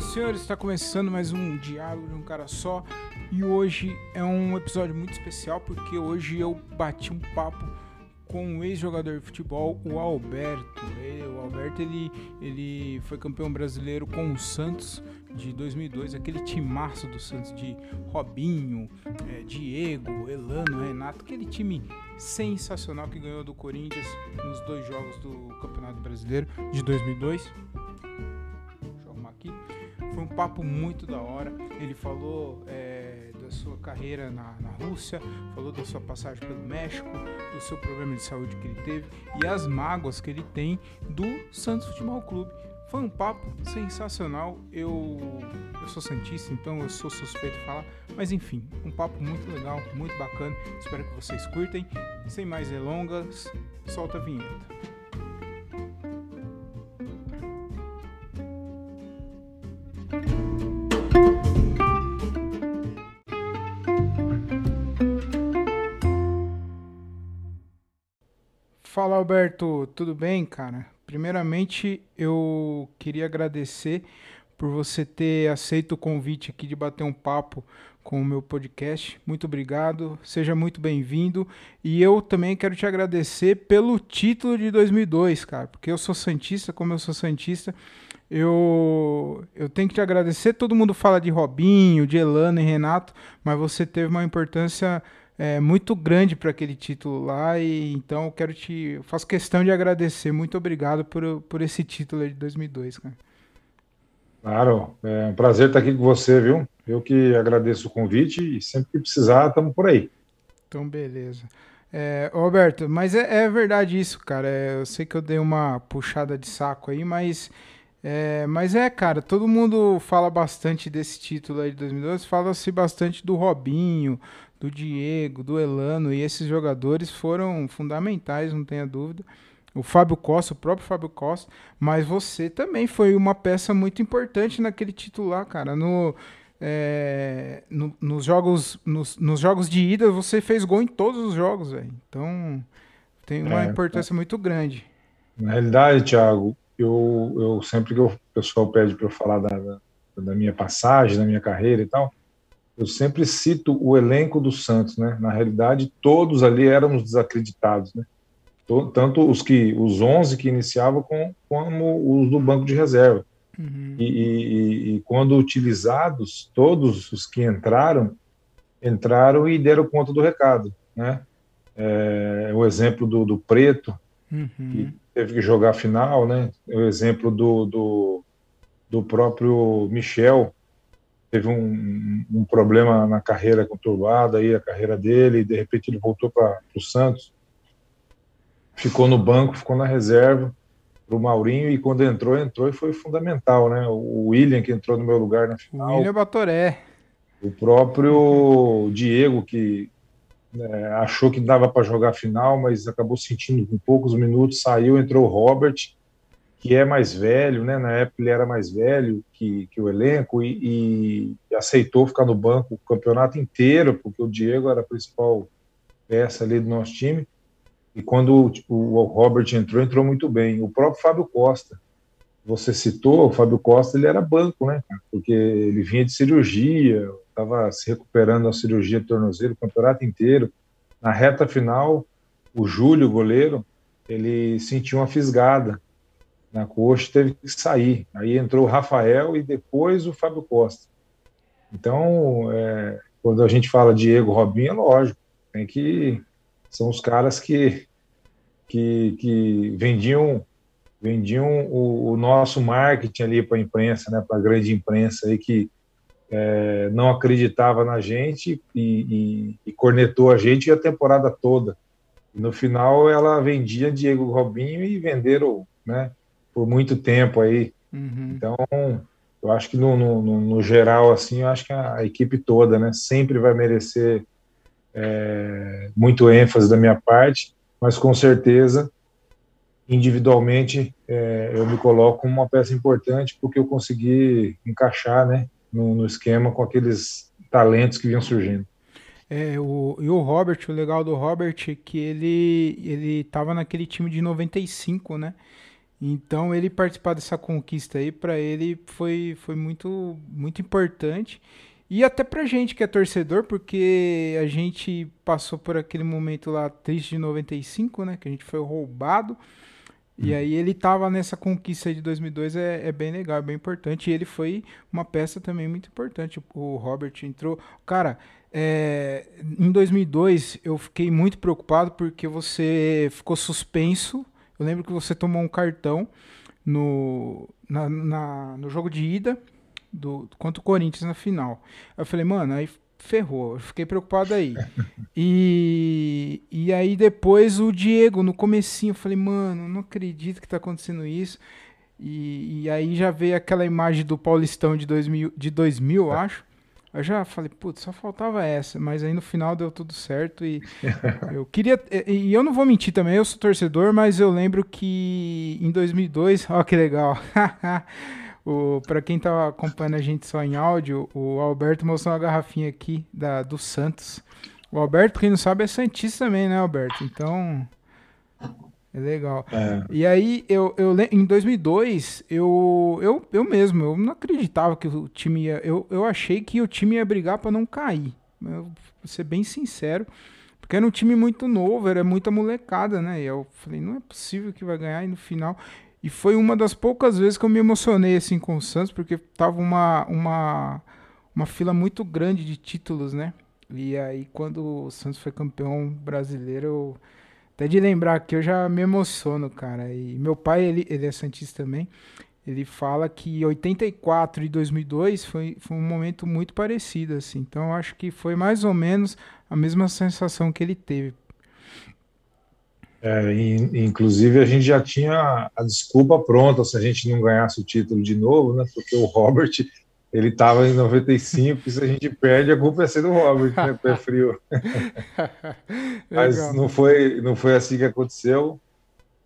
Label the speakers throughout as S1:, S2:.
S1: Senhoras e senhores, está começando mais um Diálogo de um Cara Só e hoje é um episódio muito especial porque hoje eu bati um papo com o ex-jogador de futebol, o Alberto. Ele, o Alberto ele, ele foi campeão brasileiro com o Santos de 2002, aquele timaço do Santos de Robinho, é, Diego, Elano, Renato, aquele time sensacional que ganhou do Corinthians nos dois jogos do Campeonato Brasileiro de 2002 aqui. Foi um papo muito da hora. Ele falou é, da sua carreira na, na Rússia, falou da sua passagem pelo México, do seu problema de saúde que ele teve e as mágoas que ele tem do Santos Futebol Clube. Foi um papo sensacional. Eu, eu sou Santista, então eu sou suspeito de falar. Mas enfim, um papo muito legal, muito bacana. Espero que vocês curtem. Sem mais delongas, solta a vinheta. Fala Alberto, tudo bem, cara? Primeiramente, eu queria agradecer por você ter aceito o convite aqui de bater um papo com o meu podcast. Muito obrigado, seja muito bem-vindo. E eu também quero te agradecer pelo título de 2002, cara, porque eu sou Santista, como eu sou Santista, eu, eu tenho que te agradecer. Todo mundo fala de Robinho, de Elano e Renato, mas você teve uma importância é, muito grande para aquele título lá e então eu quero te faço questão de agradecer. Muito obrigado por, por esse título de 2002, cara.
S2: Claro, é um prazer estar aqui com você, viu? Eu que agradeço o convite e sempre que precisar, estamos por aí.
S1: Então, beleza. É, Roberto, mas é, é, verdade isso, cara. É, eu sei que eu dei uma puxada de saco aí, mas é, mas é, cara, todo mundo fala bastante desse título aí de 2012, fala-se bastante do Robinho, do Diego, do Elano, e esses jogadores foram fundamentais, não tenha dúvida. O Fábio Costa, o próprio Fábio Costa, mas você também foi uma peça muito importante naquele titular, cara. No, é, no, nos, jogos, nos, nos, jogos de ida, você fez gol em todos os jogos, velho. Então, tem uma é, importância é. muito grande.
S2: Na realidade, Thiago, eu, eu sempre que o pessoal pede para eu falar da, da, da minha passagem, da minha carreira e tal, eu sempre cito o elenco do Santos, né? Na realidade, todos ali éramos desacreditados, né? Tanto os que os 11 que iniciavam com, como os do banco de reserva. Uhum. E, e, e, quando utilizados, todos os que entraram entraram e deram conta do recado, né? É, o exemplo do, do Preto, uhum. que teve que jogar a final, né? O exemplo do, do, do próprio Michel, teve um, um, problema na carreira conturbada aí a carreira dele e de repente ele voltou para o Santos. Ficou no banco ficou na reserva para o Maurinho e quando entrou entrou e foi fundamental né? O William que entrou no meu lugar na final.
S1: O William Batoré.
S2: O próprio Diego que é, achou que dava para jogar a final mas acabou sentindo com poucos minutos saiu entrou o Robert que é mais velho, né? Na época ele era mais velho que, que o elenco e, e, aceitou ficar no banco o campeonato inteiro, porque o Diego era a principal peça ali do nosso time. E quando o, o Robert entrou, entrou muito bem. O próprio Fábio Costa, você citou, o Fábio Costa, ele era banco, né? Porque ele vinha de cirurgia, estava se recuperando da cirurgia de tornozelo o campeonato inteiro. Na reta final, o Júlio, goleiro, ele sentiu uma fisgada na coxa, teve que sair. Aí entrou o Rafael e depois o Fábio Costa. Então, é, quando a gente fala Diego Robinho, é lógico, tem que são os caras que que, que vendiam vendiam o, o nosso marketing ali para a imprensa, né, para a grande imprensa aí que é, não acreditava na gente e, e, e, cornetou a gente a temporada toda. E no final ela vendia Diego Robinho e venderam, né, por muito tempo aí. Uhum. Então, eu acho que no, no, no, geral, assim, eu acho que a, equipe toda, né, sempre vai merecer é, muito ênfase da minha parte, mas com certeza, individualmente, é, eu me coloco como uma peça importante porque eu consegui encaixar, né, no, no esquema com aqueles talentos que vinham surgindo.
S1: É, o, e o Robert, o legal do Robert é que ele ele estava naquele time de 95, né? Então ele participar dessa conquista aí para ele foi, foi muito muito importante e até pra gente que é torcedor, porque a gente passou por aquele momento lá triste de 95, né, que a gente foi roubado. E hum. aí ele tava nessa conquista de 2002, é, é, bem legal, é bem importante. E ele foi uma peça também muito importante. O Robert entrou. Cara, é, em 2002 eu fiquei muito preocupado porque você ficou suspenso. Eu lembro que você tomou um cartão no, na, na, no jogo de ida do, contra o Corinthians na final. Eu falei, mano, aí ferrou. Eu fiquei preocupado aí. e, e aí depois o Diego, no comecinho, eu falei, mano, não acredito que tá acontecendo isso. E, e aí já veio aquela imagem do Paulistão de 2000, de 2000 é. acho. Eu já falei, putz, só faltava essa, mas aí no final deu tudo certo e eu queria, e eu não vou mentir também, eu sou torcedor, mas eu lembro que em 2002, ó que legal, para quem tá acompanhando a gente só em áudio, o Alberto mostrou uma garrafinha aqui da, do Santos. O Alberto, quem não sabe, é Santista também, né, Alberto? Então, legal. É. E aí, eu, eu em 2002, eu, eu, eu mesmo, eu não acreditava que o time ia. Eu, eu achei que o time ia brigar para não cair. Eu, vou ser bem sincero. Porque era um time muito novo, era muita molecada, né? E eu falei, não é possível que vai ganhar. E no final. E foi uma das poucas vezes que eu me emocionei assim com o Santos, porque tava uma, uma, uma fila muito grande de títulos, né? E aí, quando o Santos foi campeão brasileiro, eu até de lembrar que eu já me emociono, cara. E meu pai, ele, ele é Santista também. Ele fala que 84 e 2002 foi, foi um momento muito parecido, assim. Então, acho que foi mais ou menos a mesma sensação que ele teve.
S2: É, inclusive, a gente já tinha a desculpa pronta se a gente não ganhasse o título de novo, né? Porque o Robert ele estava em 95, e se a gente perde, a culpa é ser do Robert, né? Pé frio. Mas não foi, não foi assim que aconteceu.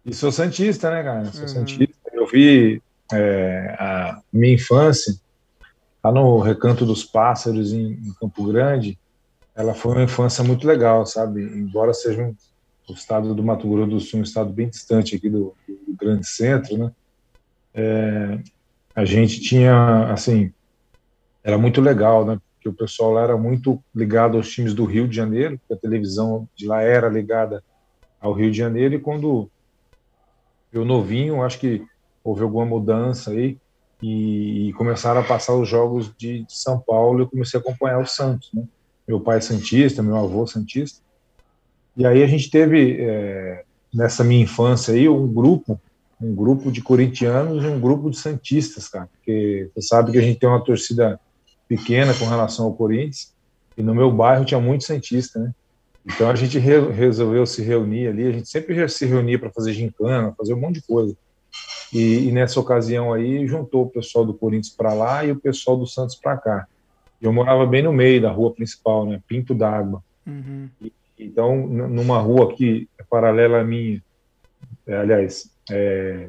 S2: E sou Santista, né, cara? Sou uhum. Santista. Eu vi é, a minha infância lá no Recanto dos Pássaros, em, em, Campo Grande. Ela foi uma infância muito legal, sabe? Embora seja um, o estado do Mato Grosso do Sul, um estado bem distante aqui do, do grande centro, né? É, a gente tinha, assim, era muito legal, né? Porque o pessoal lá era muito ligado aos times do Rio de Janeiro, porque a televisão de lá era ligada ao Rio de Janeiro, e quando eu novinho, acho que houve alguma mudança aí, e, e começaram a passar os jogos de, de, São Paulo, eu comecei a acompanhar o Santos, né? Meu pai é Santista, meu avô é Santista, e aí a gente teve, é, nessa minha infância aí, um grupo um grupo de corintianos e um grupo de santistas, cara, porque você sabe que a gente tem uma torcida pequena com relação ao Corinthians, e no meu bairro tinha muito Santista, né? Então a gente re resolveu se reunir ali, a gente sempre se reunia para fazer gincana, fazer um monte de coisa. E, e, nessa ocasião aí juntou o pessoal do Corinthians para lá e o pessoal do Santos para cá. Eu morava bem no meio da rua principal, né? Pinto d'Água. Uhum. Então, numa rua que é paralela à minha, é, aliás, é,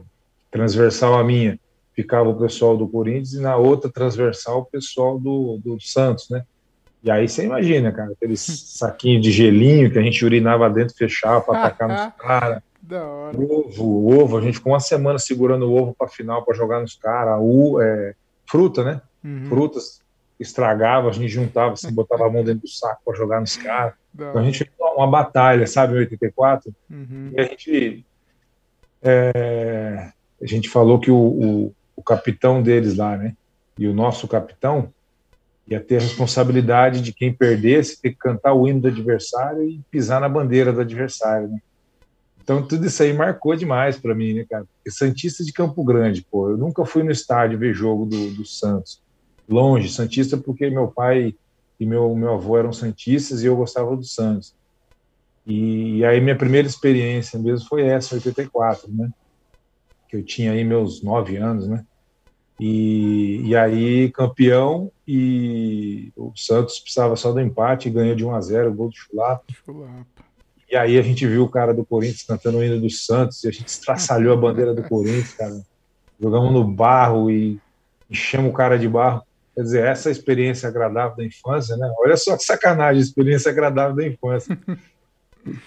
S2: transversal à minha, ficava o pessoal do Corinthians e na outra transversal o pessoal do, do Santos, né? E aí você imagina, cara, aqueles saquinhos de gelinho que a gente urinava dentro, fechava para atacar nos caras. Ovo, ovo, a gente ficou uma semana segurando o ovo para final para jogar nos caras. É, fruta, né? Uhum. Frutas estragava, a gente juntava, assim, botava a mão dentro do saco para jogar nos caras. Então a gente fez uma batalha, sabe, em 84. Uhum. E a gente. É, a gente falou que o, o capitão deles lá, né? E o nosso capitão ia ter a responsabilidade de quem perdesse ter que cantar o hino do adversário e pisar na bandeira do adversário, né? Então tudo isso aí marcou demais para mim, né, cara? Porque Santista de Campo Grande, pô, eu nunca fui no estádio ver jogo do, do Santos. Longe, Santista porque meu pai e meu, meu avô eram Santistas e eu gostava do Santos. E, e aí minha primeira experiência mesmo foi essa, 84, né? que eu tinha aí meus nove anos, né? E, e aí, campeão, e o Santos precisava só do empate e ganhou de 1 a 0 o gol do Chulapa. E aí a gente viu o cara do Corinthians cantando o hino do Santos e a gente estraçalhou a bandeira do Corinthians, cara. Jogamos no barro e enchemos o cara de barro. Quer dizer, essa experiência agradável da infância, né? Olha só que sacanagem, experiência agradável da infância.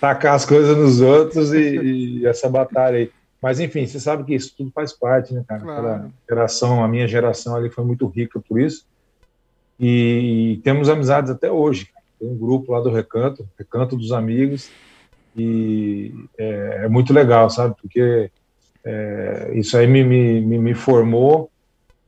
S2: Tacar as coisas nos outros e, e essa batalha aí. Mas, enfim, você sabe que isso tudo faz parte, né, cara? Claro. Aquela geração, a minha geração ali foi muito rica por isso. E temos amizades até hoje. Tem um grupo lá do Recanto, Recanto dos Amigos, e é, é muito legal, sabe? Porque é, isso aí me, me, me, formou,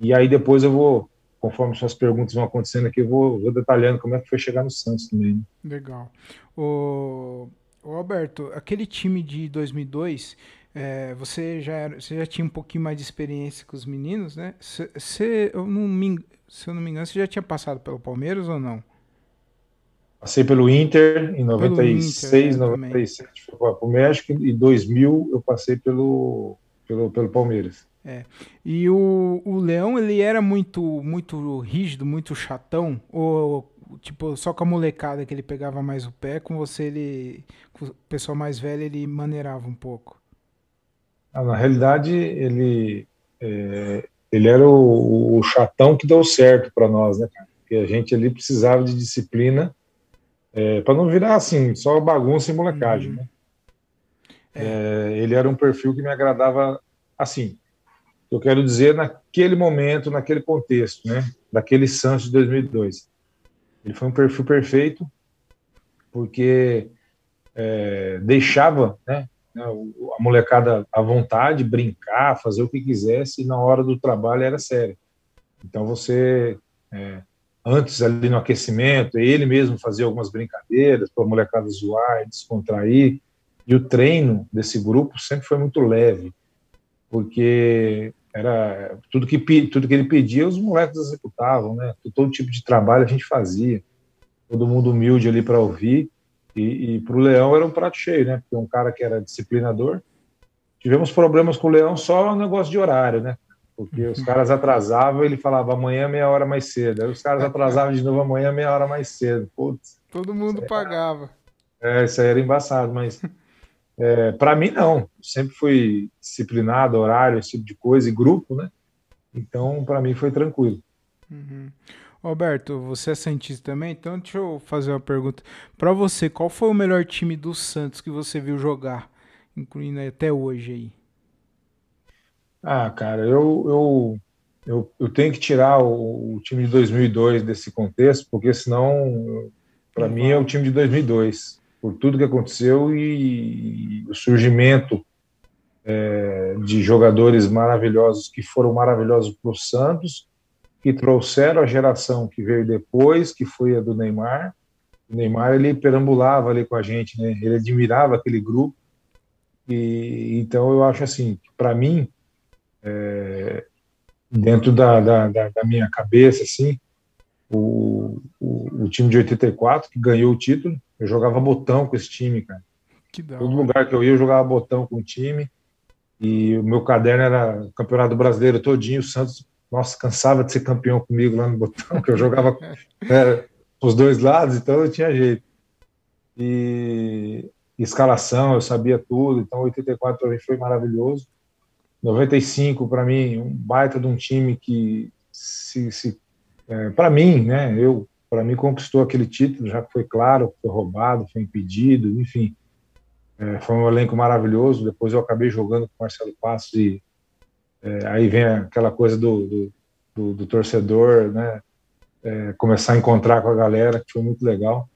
S2: e aí depois eu vou, conforme suas perguntas vão acontecendo aqui, eu vou, vou detalhando como é que foi chegar no Santos também. Né?
S1: Legal. O, o Alberto, aquele time de 2002 é, você, já era, você já tinha um pouquinho mais de experiência com os meninos, né? Você, eu não me, se eu não me engano, você já tinha passado pelo Palmeiras ou não?
S2: Passei pelo Inter em 96, Inter, 97 fui para o México e em 2000 eu passei pelo, pelo, pelo Palmeiras.
S1: É. E o, o Leão, ele era muito muito rígido, muito chatão? Ou, tipo, só com a molecada que ele pegava mais o pé, com você, ele, com o pessoal mais velho, ele maneirava um pouco?
S2: Ah, na realidade, ele, é, ele era o, o, chatão que deu certo para nós, né, Porque a gente ali precisava de disciplina é, para não virar assim, só bagunça e molecagem, uhum. né? É. é. ele era um perfil que me agradava assim. Eu quero dizer naquele momento, naquele contexto, né? Daquele Santos de 2002. Ele foi um perfil perfeito porque é, deixava, né? Né, a molecada à vontade, brincar, fazer o que quisesse, e na hora do trabalho era sério. Então você, é, antes ali no aquecimento, ele mesmo fazia algumas brincadeiras para a molecada zoar, descontrair, e o treino desse grupo sempre foi muito leve, porque era tudo que tudo que ele pedia os moleques executavam, né? Todo tipo de trabalho a gente fazia, todo mundo humilde ali para ouvir e, e para o Leão era um prato cheio, né? Porque um cara que era disciplinador. Tivemos problemas com o Leão só no negócio de horário, né? Porque os caras atrasavam, ele falava amanhã meia hora mais cedo. Aí os caras atrasavam de novo amanhã meia hora mais cedo. Putz,
S1: Todo mundo pagava.
S2: É, isso aí era embaçado, mas é, para mim não. sempre fui disciplinado, horário, esse tipo de coisa, e grupo, né? Então, para mim foi tranquilo.
S1: Uhum. Roberto, você é cientista também, então deixa eu fazer uma pergunta. Para você, qual foi o melhor time do Santos que você viu jogar, incluindo até hoje aí?
S2: Ah, cara, eu, eu, eu, eu tenho que tirar o, o, time de 2002 desse contexto, porque senão, para mim, é o time de 2002, por tudo que aconteceu e, e o surgimento é, de jogadores maravilhosos que foram maravilhosos para o Santos que trouxeram a geração que veio depois, que foi a do Neymar. O Neymar ele perambulava ali com a gente, né? Ele admirava aquele grupo. E então eu acho assim, para mim, é, dentro da, da, da, minha cabeça, assim, o, o, o, time de 84 que ganhou o título, eu jogava botão com esse time, cara. Todo lugar que eu ia, eu jogava botão com o time. E o meu caderno era o Campeonato Brasileiro todinho, o Santos nossa, cansava de ser campeão comigo lá no botão, que eu jogava é, os dois lados, então eu tinha jeito. E escalação, eu sabia tudo, então 84 para mim foi maravilhoso. 95 para mim, um baita de um time que se, se é, para mim, né, eu para mim conquistou aquele título, já que foi claro, foi roubado, foi impedido, enfim. É, foi um elenco maravilhoso. Depois eu acabei jogando com o Marcelo Passos e é, aí vem aquela coisa do, do, do, do torcedor, né? É, começar a encontrar com a galera, que foi muito legal.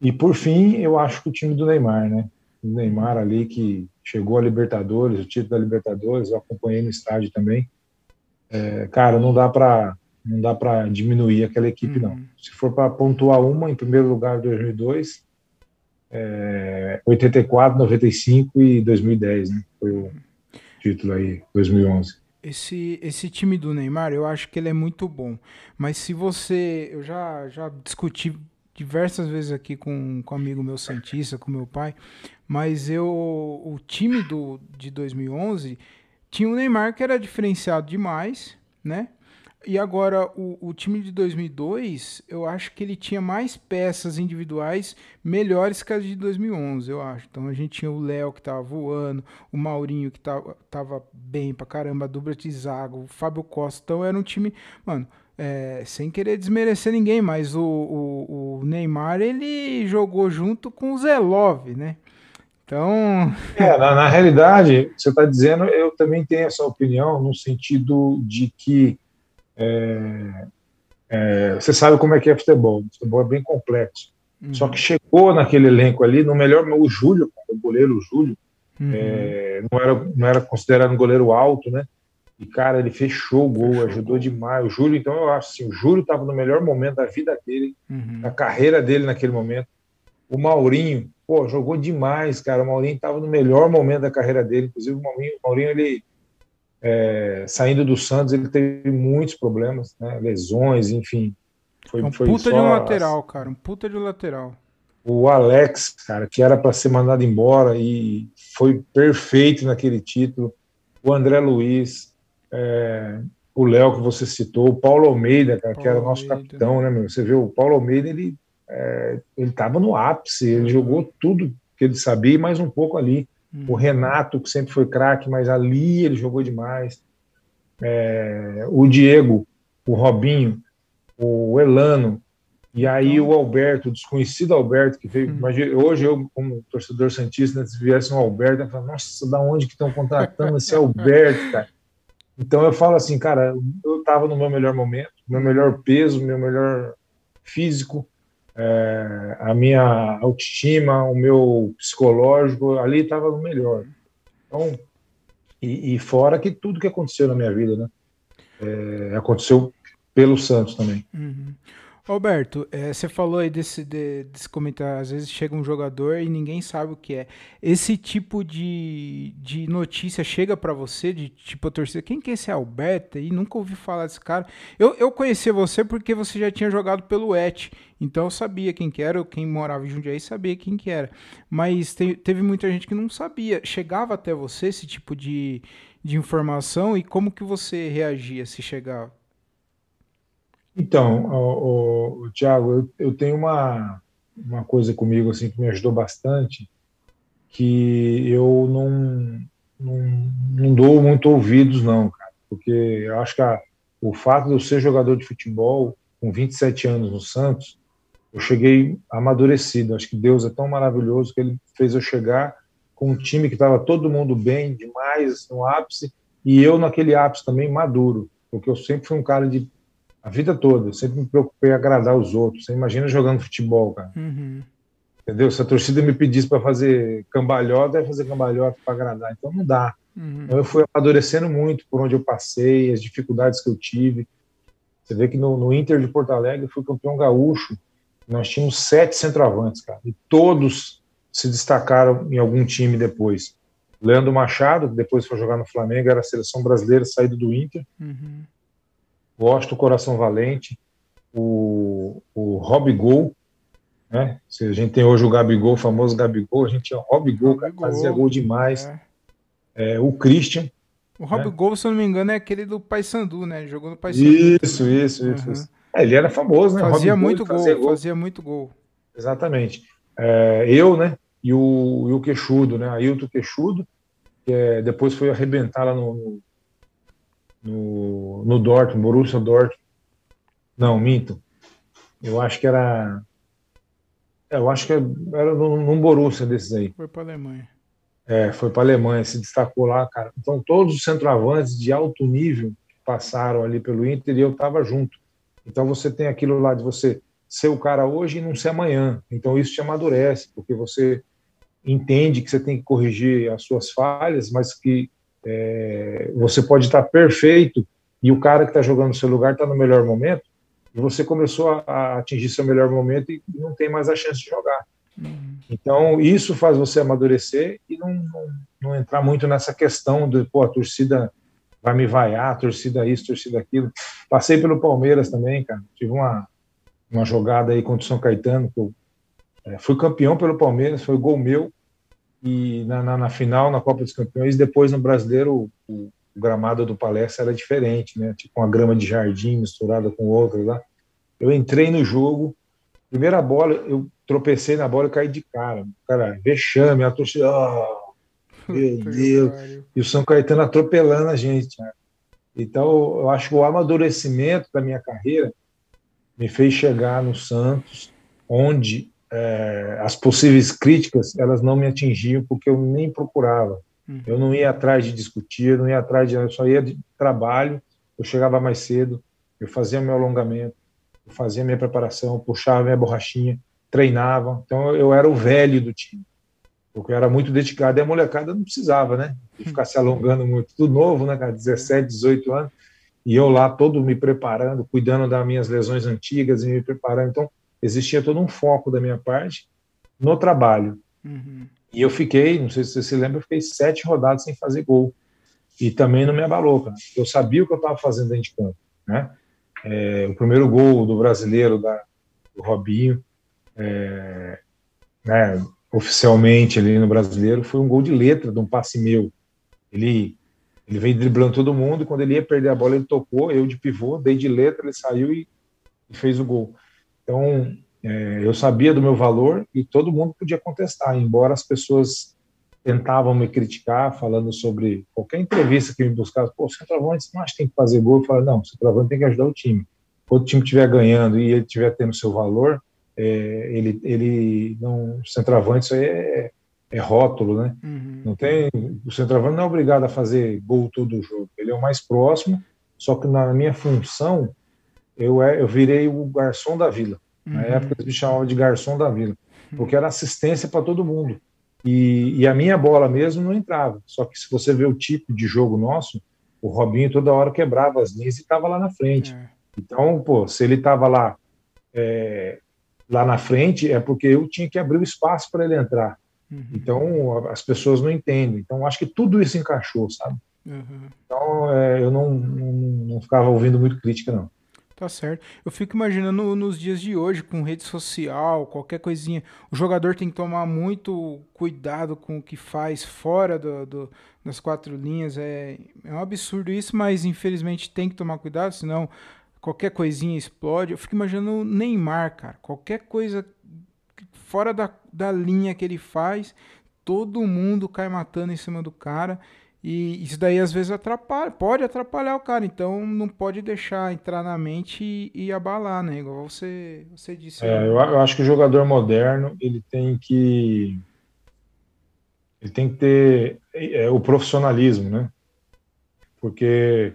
S2: E por fim, eu acho que o time do Neymar, né? O Neymar ali que chegou a Libertadores, o título da Libertadores, eu acompanhei no estádio também. É, cara, não dá para não dá para diminuir aquela equipe uhum. não. Se for para pontuar uma, em primeiro lugar 2002, é, 84, 95 e 2010, né? Foi o, título aí, 2011.
S1: Esse, esse time do Neymar, eu acho que ele é muito bom. Mas se você. Eu já, já discuti diversas vezes aqui com, com um amigo meu Santista, com meu pai. Mas eu. O time do, de 2011 tinha o Neymar que era diferenciado demais, né? E agora, o, o, time de 2002, eu acho que ele tinha mais peças individuais melhores que as de 2011, eu acho. Então a gente tinha o Léo que tava voando, o Maurinho que tava, tava bem pra caramba, a dupla de zaga, o Fábio Costa. Então era um time, mano, é, sem querer desmerecer ninguém, mas o, o, o, Neymar ele jogou junto com o Zelov, né? Então.
S2: É, na, na realidade, você está dizendo, eu também tenho essa opinião, no sentido de que é, é, você sabe como é que é futebol. O futebol é bem complexo. Uhum. Só que chegou naquele elenco ali, no melhor, o Júlio, o goleiro Júlio, uhum. é, não, era, não era considerado um goleiro alto, né? E, cara, ele fechou o gol, ajudou demais. O Júlio, então, eu acho assim, o Júlio estava no melhor momento da vida dele, uhum. da carreira dele naquele momento. O Maurinho, pô, jogou demais, cara. O Maurinho estava no melhor momento da carreira dele. Inclusive, o Maurinho, o Maurinho ele, é, saindo do Santos, ele teve muitos problemas, né? lesões, enfim.
S1: Foi, é um foi puta de um lateral, cara. Um puta de um lateral.
S2: O Alex, cara, que era para ser mandado embora e foi perfeito naquele título. O André Luiz, é, o Léo que você citou, o Paulo Almeida, cara, Paulo que era o nosso Almeida. capitão, né, meu? Você vê, o Paulo Almeida, ele é, ele estava no ápice, ele jogou tudo que ele sabia e mais um pouco ali. Uhum. O Renato, que sempre foi craque, mas ali ele jogou demais. É, o Diego, o Robinho, o Elano, e aí então... o Alberto, o desconhecido Alberto, que veio. Hum. Imagina, hoje eu, como torcedor Santista, se viesse um Alberto, eu falo, nossa, da onde que estão contratando esse Alberto, cara? Então eu falo assim, cara, eu estava no meu melhor momento, meu melhor peso, meu melhor físico, é, a minha autoestima, o meu psicológico, ali estava no melhor. Então, e, e, fora que tudo que aconteceu na minha vida, né? É, aconteceu pelo Santos também.
S1: Uhum. Roberto, é, você falou aí desse, de, desse comentário, às vezes chega um jogador e ninguém sabe o que é. Esse tipo de, de notícia chega para você, de tipo a torcida, quem que é esse Alberto aí? Nunca ouvi falar desse cara. Eu, eu conhecia você porque você já tinha jogado pelo ET, então eu sabia quem que era, quem morava em Jundiaí sabia quem que era. Mas te, teve muita gente que não sabia. Chegava até você esse tipo de, de informação e como que você reagia se chegava?
S2: Então, o, o, Tiago, eu, eu, tenho uma, uma coisa comigo assim que me ajudou bastante, que eu não, não, não dou muito ouvidos, não, cara, porque eu acho que a, o fato de eu ser jogador de futebol com 27 anos no Santos, eu cheguei amadurecido. Acho que Deus é tão maravilhoso que ele fez eu chegar com um time que estava todo mundo bem, demais, no ápice, e eu naquele ápice também maduro, porque eu sempre fui um cara de a vida toda. Eu sempre me preocupei em agradar os outros. Você imagina jogando futebol, cara. Uhum. Entendeu? Se a torcida me pedisse para fazer cambalhota, ia fazer cambalhota para agradar. Então não dá. Uhum. Então eu fui amadurecendo muito por onde eu passei, as dificuldades que eu tive. Você vê que no, no Inter de Porto Alegre eu fui campeão gaúcho. Nós tínhamos sete centroavantes, cara. E todos se destacaram em algum time depois. Leandro Machado, que depois foi jogar no Flamengo, era a seleção brasileira, saído do Inter. Uhum gosto do Coração Valente, o, o Rob Gol, né? Se a gente tem hoje o Gabigol, o famoso Gabigol, a gente tinha o Rob Gol, que fazia gol demais. É. É, o Christian.
S1: O Rob né? Gol, se eu não me engano, é aquele do Paysandu, né? Ele jogou no Paysandu.
S2: Isso, isso, isso. Uhum. isso. É, ele era famoso, né?
S1: Fazia muito gol, fazia, gol, fazia muito gol.
S2: Exatamente. É, eu, né? E o, e o Queixudo, né? Ailton Queixudo, que é, depois foi arrebentar lá no, no no, no Dortmund, Borussia Dortmund. Não, minto. Eu acho que era. Eu acho que era num Borussia desses aí.
S1: Foi para a Alemanha.
S2: É, foi para a Alemanha, se destacou lá, cara. Então, todos os centroavantes de alto nível passaram ali pelo Inter e eu estava junto. Então, você tem aquilo lá de você ser o cara hoje e não ser amanhã. Então, isso te amadurece, porque você entende que você tem que corrigir as suas falhas, mas que é, você pode estar perfeito e o cara que está jogando no seu lugar está no melhor momento e você começou a, a, atingir seu melhor momento e não tem mais a chance de jogar. Uhum. Então, isso faz você amadurecer e não, não, não, entrar muito nessa questão de, pô, a torcida vai me vaiar, a torcida isso, a torcida aquilo. Passei pelo Palmeiras também, cara. Tive uma, uma jogada aí contra o São Caetano, que eu é, fui campeão pelo Palmeiras, foi gol meu, e na, na, na, final, na Copa dos Campeões, depois no Brasileiro, o, o, gramado do Palestra era diferente, né? Tipo uma grama de jardim misturada com outra lá. Eu entrei no jogo, primeira bola, eu tropecei na bola e caí de cara. Cara, vexame, a torcida, oh, meu Deus. E o São Caetano atropelando a gente. Né? Então, eu acho que o amadurecimento da minha carreira me fez chegar no Santos, onde é, as possíveis críticas, elas não me atingiam porque eu nem procurava. Uhum. Eu não ia atrás de discutir, não ia atrás de. Eu só ia de trabalho, eu chegava mais cedo, eu fazia meu alongamento, eu fazia minha preparação, puxava minha borrachinha, treinava. Então eu era o velho do time, porque eu era muito dedicado e a molecada não precisava, né? De ficar se alongando muito. Tudo novo, né, cara? 17, 18 anos. E eu lá todo me preparando, cuidando das minhas lesões antigas e me preparando. Então existia todo um foco da minha parte no trabalho. Uhum. E eu fiquei, não sei se você se lembra, eu fiquei sete rodadas sem fazer gol. E também não me abalou, cara. Eu sabia o que eu estava fazendo dentro de campo, né? É, o primeiro gol do brasileiro, da, do Robinho, é, né, oficialmente ali no brasileiro, foi um gol de letra, de um passe meu. Ele, ele veio driblando todo mundo, e quando ele ia perder a bola, ele tocou, eu de pivô, dei de letra, ele saiu e, e fez o gol. Então, é, eu sabia do meu valor e todo mundo podia contestar, embora as pessoas tentavam me criticar, falando sobre qualquer entrevista que me buscasse, pô, o centroavante que tem que fazer gol, eu falava, não, o centroavante tem que ajudar o time. Quando o time estiver ganhando e ele estiver tendo seu valor, é, ele, ele não, o centroavante isso aí é, é rótulo, né? Uhum. Não tem, o centroavante não é obrigado a fazer gol todo o jogo, ele é o mais próximo, só que na minha função eu, é, eu virei o garçom da vila. Uhum. Na época eles me chamavam de garçom da vila, porque era assistência para todo mundo. E, e, a minha bola mesmo não entrava. Só que se você vê o tipo de jogo nosso, o Robinho toda hora quebrava as linhas e estava lá na frente. É. Então, pô, se ele estava lá, é, lá na frente, é porque eu tinha que abrir o espaço para ele entrar. Uhum. Então, as pessoas não entendem. Então, acho que tudo isso encaixou, sabe? Uhum. Então, é, eu não, não, não ficava ouvindo muito crítica, não.
S1: Tá certo. Eu fico imaginando nos dias de hoje, com rede social, qualquer coisinha, o jogador tem que tomar muito cuidado com o que faz fora do, do, das quatro linhas. É, é um absurdo isso, mas infelizmente tem que tomar cuidado, senão qualquer coisinha explode. Eu fico imaginando o Neymar, cara. Qualquer coisa fora da, da linha que ele faz, todo mundo cai matando em cima do cara. E isso daí às vezes atrapalha, pode atrapalhar o cara, então não pode deixar entrar na mente e, e abalar, né? Igual você, você disse.
S2: É, eu, eu, acho que o jogador moderno ele tem que ele tem que ter é, o profissionalismo, né? Porque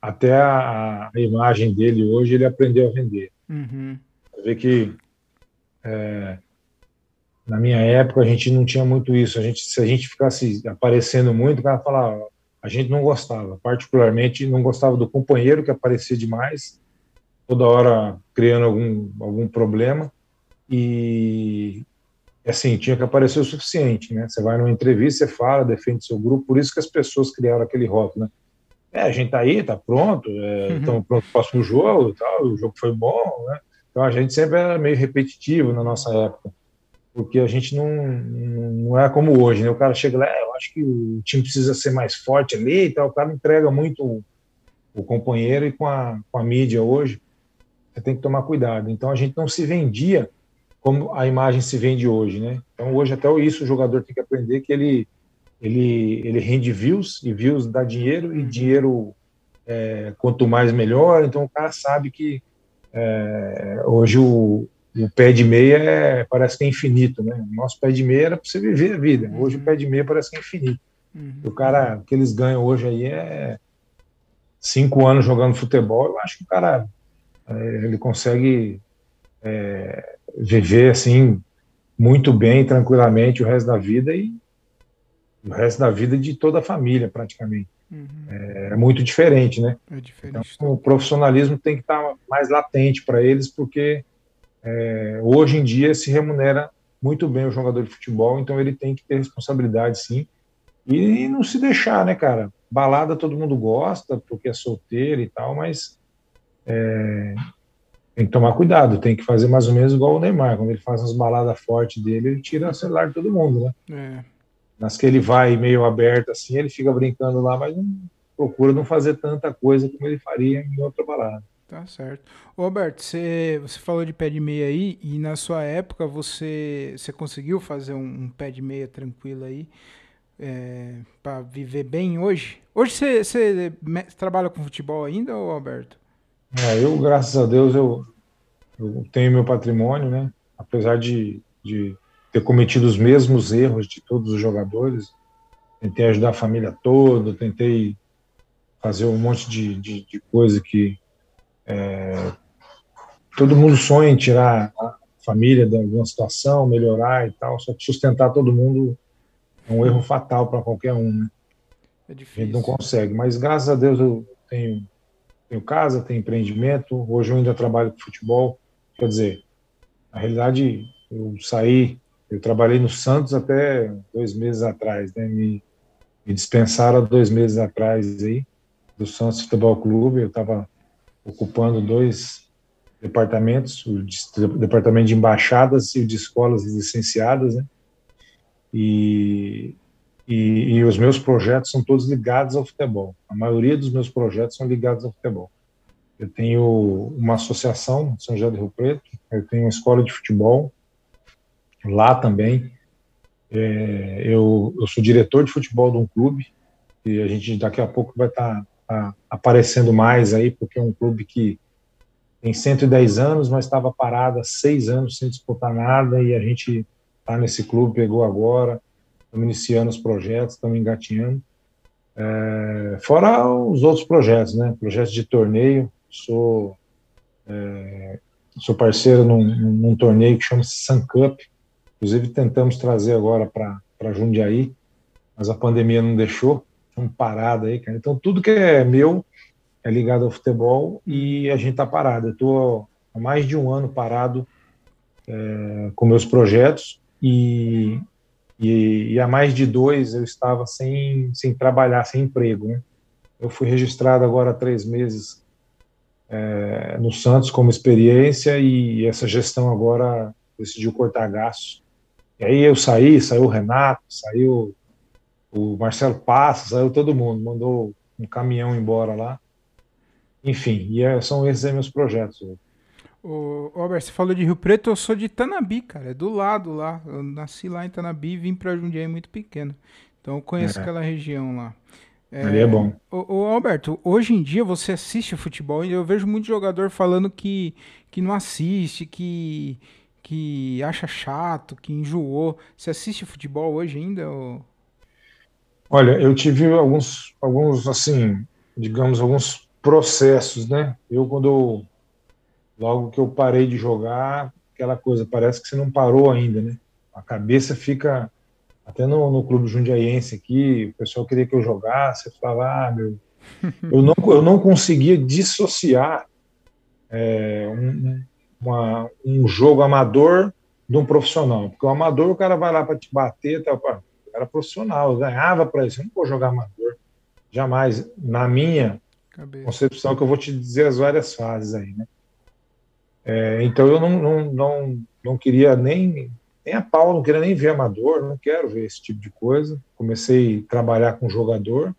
S2: até a, a, imagem dele hoje ele aprendeu a vender. Uhum. Você vê que é, na minha época a gente não tinha muito isso. A gente, se a gente ficasse aparecendo muito, o cara falava, a gente não gostava. Particularmente não gostava do companheiro que aparecia demais, toda hora criando algum algum problema e assim tinha que aparecer o suficiente, né? Você vai numa entrevista, você fala, defende seu grupo. Por isso que as pessoas criaram aquele rótulo, né? É, a gente tá aí, tá pronto, é, uhum. estamos pronto para o próximo jogo, tal. O jogo foi bom, né? Então a gente sempre era meio repetitivo na nossa época porque a gente não, não é como hoje, né? O cara chega lá, é, eu acho que o time precisa ser mais forte ali e tal, o cara entrega muito o, o companheiro e com a, com a mídia hoje, você tem que tomar cuidado. Então a gente não se vendia como a imagem se vende hoje, né? Então hoje até isso o jogador tem que aprender que ele ele ele rende views e views dá dinheiro e dinheiro é, quanto mais melhor. Então o cara sabe que é, hoje o, o pé de meia é, parece que é infinito, né? O nosso pé de meia era para você viver a vida. Hoje uhum. o pé de meia parece que é infinito. Uhum. O cara que eles ganham hoje aí é cinco anos jogando futebol. Eu acho que o cara é, ele consegue é, viver assim muito bem, tranquilamente o resto da vida e o resto da vida de toda a família praticamente. Uhum. É, é, muito diferente, né? É diferente. Então, o profissionalismo tem que estar mais latente para eles, porque é, hoje em dia se remunera muito bem o jogador de futebol, então ele tem que ter responsabilidade sim. E não se deixar, né, cara? Balada todo mundo gosta, porque é solteiro e tal, mas é, tem que tomar cuidado, tem que fazer mais ou menos igual o Neymar. Quando ele faz as baladas fortes dele, ele tira o celular de todo mundo, né? É. Nas que ele vai meio aberto assim, ele fica brincando lá, mas não, procura não fazer tanta coisa como ele faria em outra balada.
S1: Tá certo. Ô, Alberto, você, você falou de pé de meia aí, e na sua época você, você conseguiu fazer um, um pé de meia tranquilo aí é, para viver bem hoje? Hoje você, você, trabalha com futebol ainda, ô Alberto?
S2: É, eu, graças a Deus, eu, eu tenho meu patrimônio, né? Apesar de de ter cometido os mesmos erros de todos os jogadores. Tentei ajudar a família toda, tentei fazer um monte de, de, de coisa que é, todo mundo sonha em tirar a família de alguma situação, melhorar e tal, só que sustentar todo mundo é um erro fatal para qualquer um, né? É difícil. A gente não consegue, mas graças a Deus eu tenho, tenho casa, tenho empreendimento, hoje eu ainda trabalho com futebol, quer dizer, na realidade eu saí, eu trabalhei no Santos até dois meses atrás, né? Me, me dispensaram dois meses atrás aí, do Santos Futebol Clube, eu estava ocupando dois departamentos, o departamento de embaixadas e o de escolas licenciadas, né? E, e, e, os meus projetos são todos ligados ao futebol. A maioria dos meus projetos são ligados ao futebol. Eu tenho uma associação, São José do Rio Preto, eu tenho uma escola de futebol lá também. É, eu, eu sou diretor de futebol de um clube e a gente daqui a pouco vai estar tá, tá aparecendo mais aí, porque é um clube que tem 110 anos, mas estava parado há seis anos sem disputar nada e a gente está nesse clube, pegou agora, estamos iniciando os projetos, estamos engatinhando. É, fora os outros projetos, né? Projetos de torneio, sou, é, sou parceiro num, num, torneio que chama-se Sun Cup, inclusive tentamos trazer agora para Jundiaí, mas a pandemia não deixou, estamos parados aí, cara. Então tudo que é meu é ligado ao futebol e a gente está parado. Eu estou há mais de um ano parado é, com meus projetos e, e, e, há mais de dois eu estava sem, sem trabalhar, sem emprego. Né? Eu fui registrado agora há três meses é, no Santos como experiência e essa gestão agora decidiu cortar gastos. E aí eu saí, saiu o Renato, saiu o Marcelo Passos, saiu todo mundo, mandou um caminhão embora lá. Enfim, e é, são esses aí meus projetos.
S1: Ô, Robert, você falou de Rio Preto, eu sou de Tanabi, cara, é do lado lá. Eu nasci lá em Tanabi e vim pra Jundiaí muito pequeno. Então eu conheço é. aquela região lá.
S2: É, Ali é bom.
S1: Ô, ô, Alberto, hoje em dia você assiste futebol e eu vejo muito jogador falando que, que não assiste, que, que acha chato, que enjoou. Você assiste futebol hoje ainda? Ou...
S2: Olha, eu tive alguns, alguns assim, digamos, alguns processos, né? Eu, quando eu, logo que eu parei de jogar, aquela coisa, parece que você não parou ainda, né? A cabeça fica, até no, no clube jundiaiense aqui, o pessoal queria que eu jogasse, eu falava, ah, meu, eu não, eu não conseguia dissociar é, um, uma, um jogo amador de um profissional, porque o amador, o cara vai lá para te bater, tá, é profissional, eu ganhava para isso, eu não vou jogar amador, jamais, na minha Cabeça. concepção que eu vou te dizer as várias fases aí, né? É, então eu não, não, não, não queria nem, nem a pau, não queria nem ver amador, não quero ver esse tipo de coisa. Comecei a trabalhar com jogador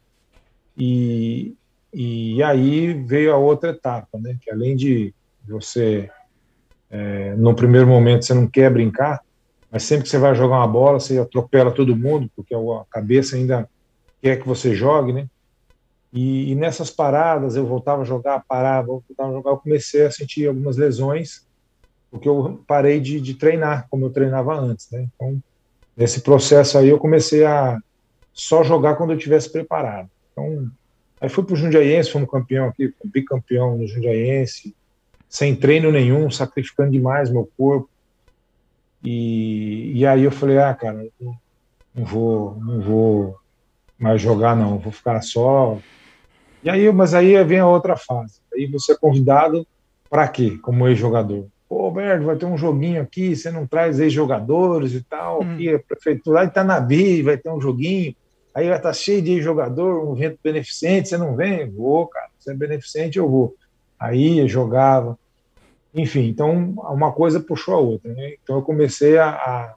S2: e, e aí veio a outra etapa, né? Que além de você, é, no primeiro momento, você não quer brincar, mas sempre que você vai jogar uma bola, você atropela todo mundo, porque a cabeça ainda quer que você jogue, né? E, e, nessas paradas, eu voltava a jogar, parava, voltava a jogar, eu comecei a sentir algumas lesões, porque eu parei de, de treinar, como eu treinava antes, né? Então, nesse processo aí, eu comecei a só jogar quando eu estivesse preparado. Então, aí fui para o Jundiaense, fomos campeão aqui, bicampeão no Jundiaense, sem treino nenhum, sacrificando demais meu corpo. E, e aí eu falei, ah, cara, não, vou, não vou mais jogar não, vou ficar só e aí, mas aí vem a outra fase. Aí você é convidado para quê, como ex-jogador? Pô, Alberto, vai ter um joguinho aqui, você não traz ex-jogadores e tal, hum. aqui a prefeitura, lá em Tanabi vai ter um joguinho, aí vai estar tá cheio de ex-jogador, um evento beneficente, você não vem? Vou, cara, você é beneficente, eu vou. Aí eu jogava, enfim, então uma coisa puxou a outra, né? Então eu comecei a, a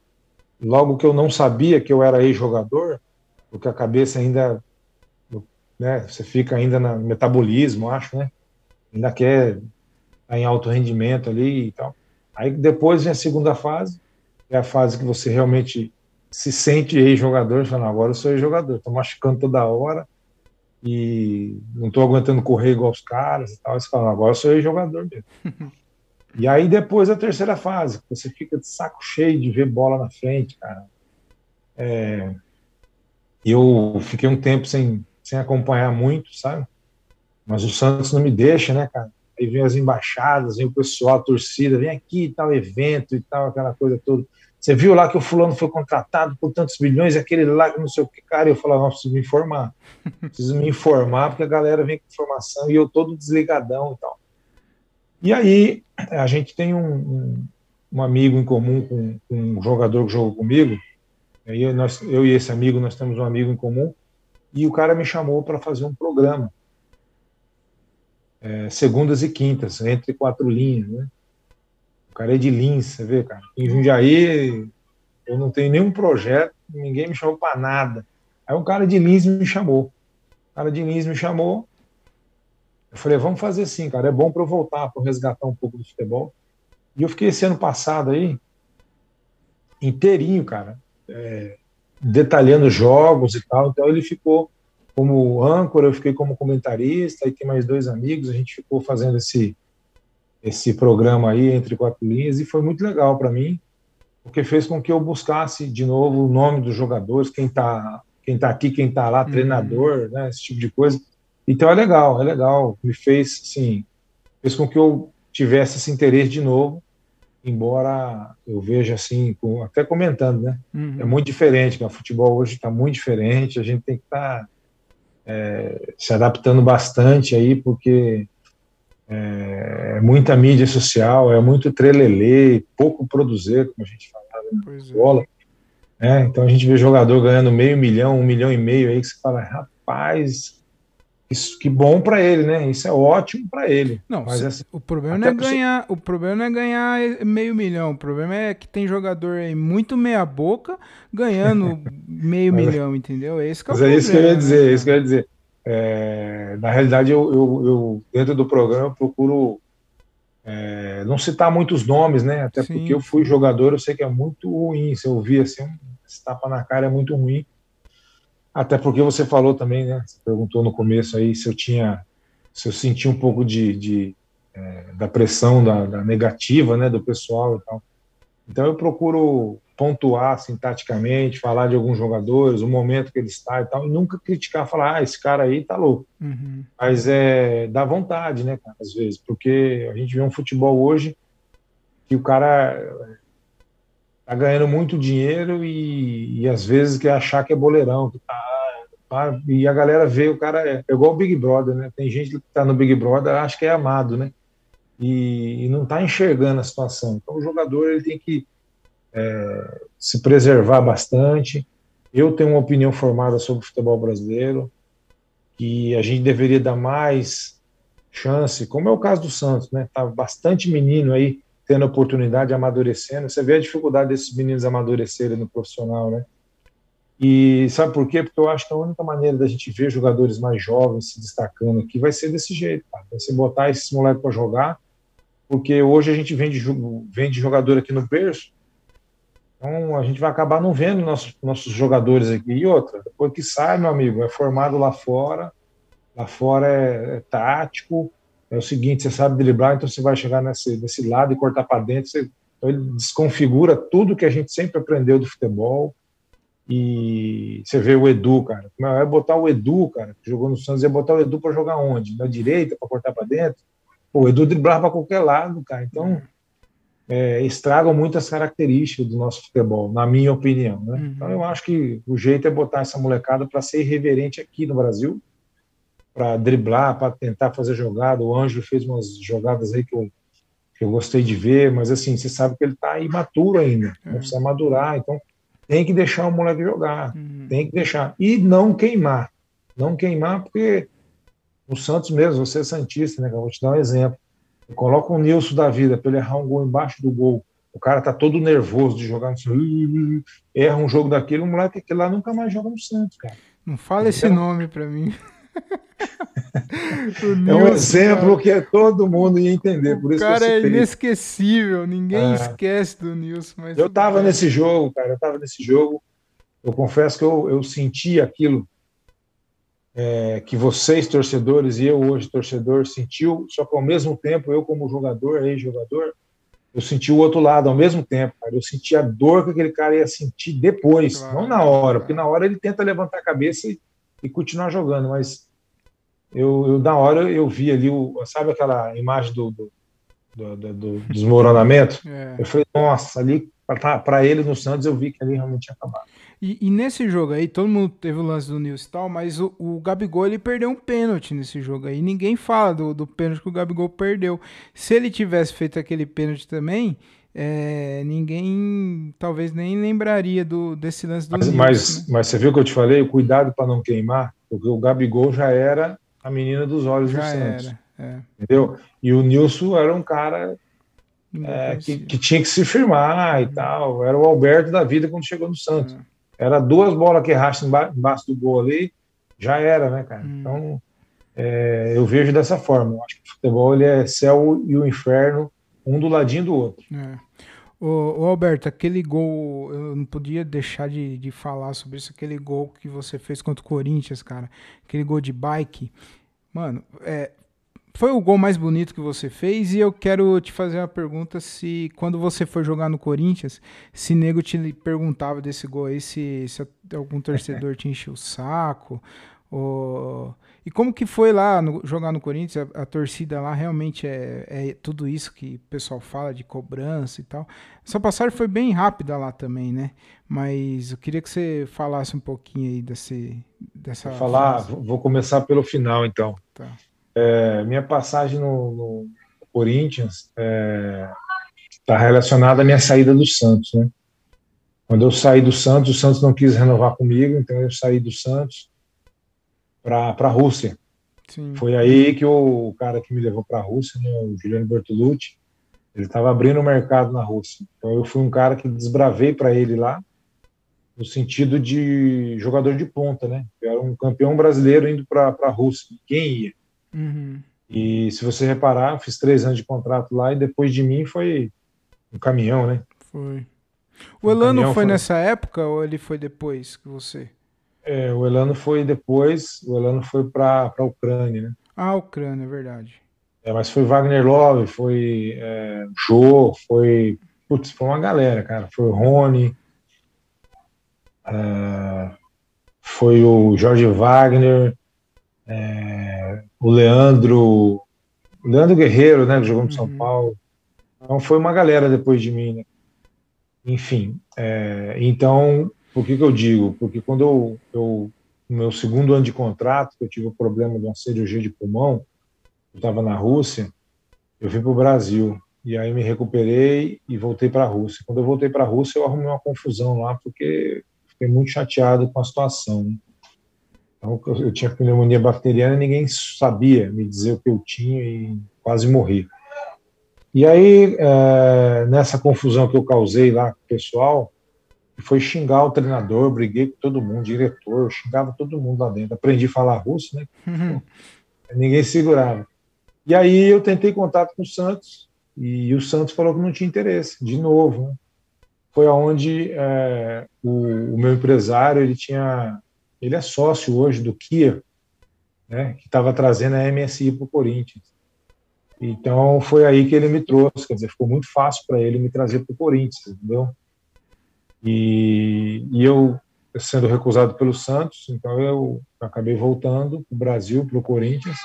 S2: logo que eu não sabia que eu era ex-jogador, porque a cabeça ainda né? Você fica ainda no metabolismo, acho, né? Ainda quer estar em alto rendimento ali e tal. Aí depois vem a segunda fase, é a fase que você realmente se sente ex-jogador, falando, agora eu sou ex-jogador, estou machucando toda hora e não estou aguentando correr igual os caras e tal. Você fala, agora eu sou ex-jogador mesmo. E aí depois a terceira fase, você fica de saco cheio de ver bola na frente, cara. É, eu fiquei um tempo sem, sem acompanhar muito, sabe? Mas o Santos não me deixa, né, cara? Aí vem as embaixadas, vem o pessoal, a torcida, vem aqui, tal evento e tal, aquela coisa toda. Você viu lá que o fulano foi contratado por tantos milhões, aquele lá que não sei o que, cara. Eu falava, não, preciso me informar. Preciso me informar, porque a galera vem com informação e eu todo desligadão e tal. E aí, a gente tem um, um, um amigo em comum com, com, um jogador que jogou comigo. Aí nós, eu e esse amigo, nós temos um amigo em comum. E o cara me chamou para fazer um programa. É, segundas e quintas, entre quatro linhas, né? O cara é de Lins, você vê, cara. Em Jundiaí, eu não tenho nenhum projeto, ninguém me chamou para nada. Aí um cara de Lins me chamou. O cara de Lins me chamou. Eu falei, vamos fazer assim, cara. É bom para eu voltar, para resgatar um pouco do futebol. E eu fiquei esse ano passado aí, inteirinho, cara, é, detalhando jogos e tal. Então ele ficou como âncora, eu fiquei como comentarista, aí tem mais dois amigos, a gente ficou fazendo esse esse programa aí entre quatro linhas e foi muito legal para mim, porque fez com que eu buscasse de novo o nome dos jogadores, quem está quem tá aqui, quem está lá, uhum. treinador, né, esse tipo de coisa. Então é legal, é legal. Me fez, sim, fez com que eu tivesse esse interesse de novo, embora eu veja assim, até comentando, né? Uhum. É muito diferente, o futebol hoje está muito diferente, a gente tem que estar tá, é, se adaptando bastante aí, porque é, é, muita mídia social, é muito trelelê, pouco produzir, como a gente falava na escola. É. É, então a gente vê jogador ganhando meio milhão, um milhão e meio aí que você fala, rapaz, isso que bom para ele, né? Isso é ótimo para ele.
S1: Não, mas assim, o problema não é ganhar, o problema é ganhar meio milhão. O problema é que tem jogador aí muito meia boca ganhando meio mas, milhão, entendeu? É esse que é
S2: mas é isso que eu ia dizer, né? é isso que eu ia dizer. É, na realidade, eu, eu, eu, dentro do programa eu procuro é, não citar muitos nomes, né? Até Sim. porque eu fui jogador, eu sei que é muito ruim. Se eu ouvir assim, esse tapa na cara é muito ruim. Até porque você falou também, né? Você perguntou no começo aí se eu tinha, se eu senti um pouco de, de é, da pressão da, da, negativa, né, do pessoal e tal. Então eu procuro pontuar sintaticamente, falar de alguns jogadores, o momento que ele está e tal, e nunca criticar, falar, ah, esse cara aí tá louco. Uhum. Mas é dá vontade, né, cara, às vezes, porque a gente vê um futebol hoje que o cara tá ganhando muito dinheiro e, e às vezes quer achar que é boleirão, que tá, tá, e a galera vê o cara é, é igual o Big Brother, né? Tem gente que tá no Big Brother acha que é amado, né? E, e não tá enxergando a situação. Então o jogador ele tem que é, se preservar bastante. Eu tenho uma opinião formada sobre o futebol brasileiro, que a gente deveria dar mais chance, como é o caso do Santos, né? Tá bastante menino aí tendo oportunidade, amadurecendo. Você vê a dificuldade desses meninos amadurecerem no profissional, né? E sabe por quê? Porque eu acho que a única maneira da gente ver jogadores mais jovens se destacando aqui vai ser desse jeito, cara. Vai ser botar esses moleques para jogar, porque hoje a gente vende, vende jogador aqui no berço, então a gente vai acabar não vendo nossos, nossos jogadores aqui. E outra, depois que sai, meu amigo, é formado lá fora, lá fora é, é tático, é o seguinte, você sabe driblar, então você vai chegar nesse, nesse lado e cortar para dentro, você, então ele desconfigura tudo que a gente sempre aprendeu do futebol, e você vê o Edu, cara, é botar o Edu, cara, que jogou no Santos, ia botar o Edu para jogar onde? Na direita, para cortar para dentro? Pô, o Edu driblava para qualquer lado, cara, então é, estragam muitas características do nosso futebol, na minha opinião, né? Uhum. Então eu acho que o jeito é botar essa molecada para ser irreverente aqui no Brasil, para driblar, para tentar fazer jogada. O Ângelo fez umas jogadas aí que eu, que eu gostei de ver, mas assim, você sabe que ele está imaturo ainda, é. precisa madurar, então tem que deixar o moleque jogar, uhum. tem que deixar. E não queimar, não queimar, porque o Santos mesmo, você é Santista, né? Eu vou te dar um exemplo. Coloca o Nilson da vida para ele errar um gol embaixo do gol. O cara tá todo nervoso de jogar no Santos, erra um jogo daquele, o moleque aquele lá nunca mais joga no Santos, cara.
S1: Não fala esse nome para mim.
S2: é um exemplo cara. que todo mundo ia entender. Por
S1: o cara é inesquecível, ninguém é. esquece do Nilson.
S2: Eu estava nesse jogo, cara, eu estava nesse jogo. Eu confesso que eu, eu senti aquilo é, que vocês, torcedores, e eu hoje, torcedor, sentiu, só que ao mesmo tempo, eu como jogador, ex-jogador, eu senti o outro lado ao mesmo tempo, cara. Eu senti a dor que aquele cara ia sentir depois, claro, não na hora, porque na hora ele tenta levantar a cabeça e, e continuar jogando, mas eu, eu, na hora eu vi ali, o, sabe aquela imagem do, do, do, do, desmoronamento? É. Eu falei, nossa, ali para ele no Santos eu vi que ali realmente tinha acabado.
S1: E, e, nesse jogo aí, todo mundo teve o lance do Nilson e tal, mas o, o Gabigol ele perdeu um pênalti nesse jogo aí. Ninguém fala do, do pênalti que o Gabigol perdeu. Se ele tivesse feito aquele pênalti também, é, ninguém talvez nem lembraria do, desse lance do
S2: mas,
S1: Nilson.
S2: Mas, né? mas você viu o que eu te falei? O cuidado para não queimar, porque o Gabigol já era a menina dos olhos já do Santos. Era, é. Entendeu? E o Nilson era um cara é, que, que, tinha que se firmar e tal. Era o Alberto da vida quando chegou no Santos. É. Era duas bolas que erraste embaixo do gol ali, já era, né, cara? Hum. Então, é, eu vejo dessa forma. Eu acho que o futebol ele é céu e o inferno, um do ladinho do outro.
S1: É. Ô, Alberto, aquele gol, eu não podia deixar de, de falar sobre isso, aquele gol que você fez contra o Corinthians, cara, aquele gol de bike. Mano, é, foi o gol mais bonito que você fez e eu quero te fazer uma pergunta se quando você foi jogar no Corinthians, se nego te perguntava desse gol aí, se, se algum torcedor te encheu o saco, ou... E como que foi lá no, jogar no Corinthians? A, a, torcida lá realmente é, é tudo isso que o pessoal fala de cobrança e tal. Essa passagem foi bem rápida lá também, né? Mas eu queria que você falasse um pouquinho aí desse, dessa.
S2: Vou falar, vou começar pelo final então. Tá. É, minha passagem no, no Corinthians está é, relacionada à minha saída do Santos, né? Quando eu saí do Santos, o Santos não quis renovar comigo, então eu saí do Santos para a Rússia. Sim. Foi aí que o, o cara que me levou para a Rússia, né, o Juliano Bertolucci, ele estava abrindo o mercado na Rússia. Então eu fui um cara que desbravei para ele lá, no sentido de jogador de ponta, né? Eu era um campeão brasileiro indo para a Rússia. Quem ia? Uhum. E se você reparar, fiz três anos de contrato lá e depois de mim foi um caminhão, né?
S1: Foi. O Elano um foi, foi nessa época ou ele foi depois que você?
S2: É, o Elano foi depois, o Elano foi para a Ucrânia, né?
S1: Ah, Ucrânia, é verdade.
S2: É, mas foi Wagner Love, foi é, Jô, foi. Putz, foi uma galera, cara. Foi o Rony, é, foi o Jorge Wagner, é, o Leandro, o Leandro Guerreiro, né, que jogou no uhum. São Paulo. Então foi uma galera depois de mim, né? Enfim, é, então, por que, que eu digo? Porque quando eu, eu, no meu segundo ano de contrato, eu tive o problema de uma cirurgia de pulmão, eu estava na Rússia, eu vim para o Brasil. E aí me recuperei e voltei para a Rússia. Quando eu voltei para a Rússia, eu arrumei uma confusão lá, porque fiquei muito chateado com a situação. Né? Então, eu tinha pneumonia bacteriana, ninguém sabia me dizer o que eu tinha e quase morri. E aí, é, nessa confusão que eu causei lá com o pessoal, foi xingar o treinador, briguei com todo mundo, diretor, xingava todo mundo lá dentro. Aprendi a falar russo, né? Uhum. Ninguém segurava. E aí eu tentei contato com o Santos e o Santos falou que não tinha interesse, de novo. Né? Foi aonde é, o, o, meu empresário ele tinha ele é sócio hoje do Kia, né, que estava trazendo a MSI para o Corinthians. Então foi aí que ele me trouxe, quer dizer, ficou muito fácil para ele me trazer para o Corinthians, entendeu? E, e, eu sendo recusado pelo Santos, então eu acabei voltando para o Brasil, para o Corinthians.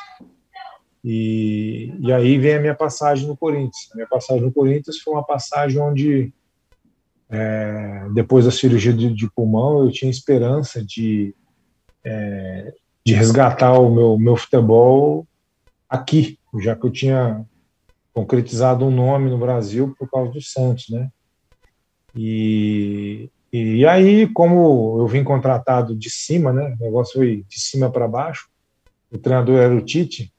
S2: E, e aí vem a minha passagem no Corinthians. A minha passagem no Corinthians foi uma passagem onde, é, depois da cirurgia de, de, pulmão, eu tinha esperança de é, de resgatar o meu, meu futebol aqui, já que eu tinha concretizado um nome no Brasil por causa do Santos, né? E, e aí, como eu vim contratado de cima, né? O negócio foi de cima para baixo. O treinador era o Tite.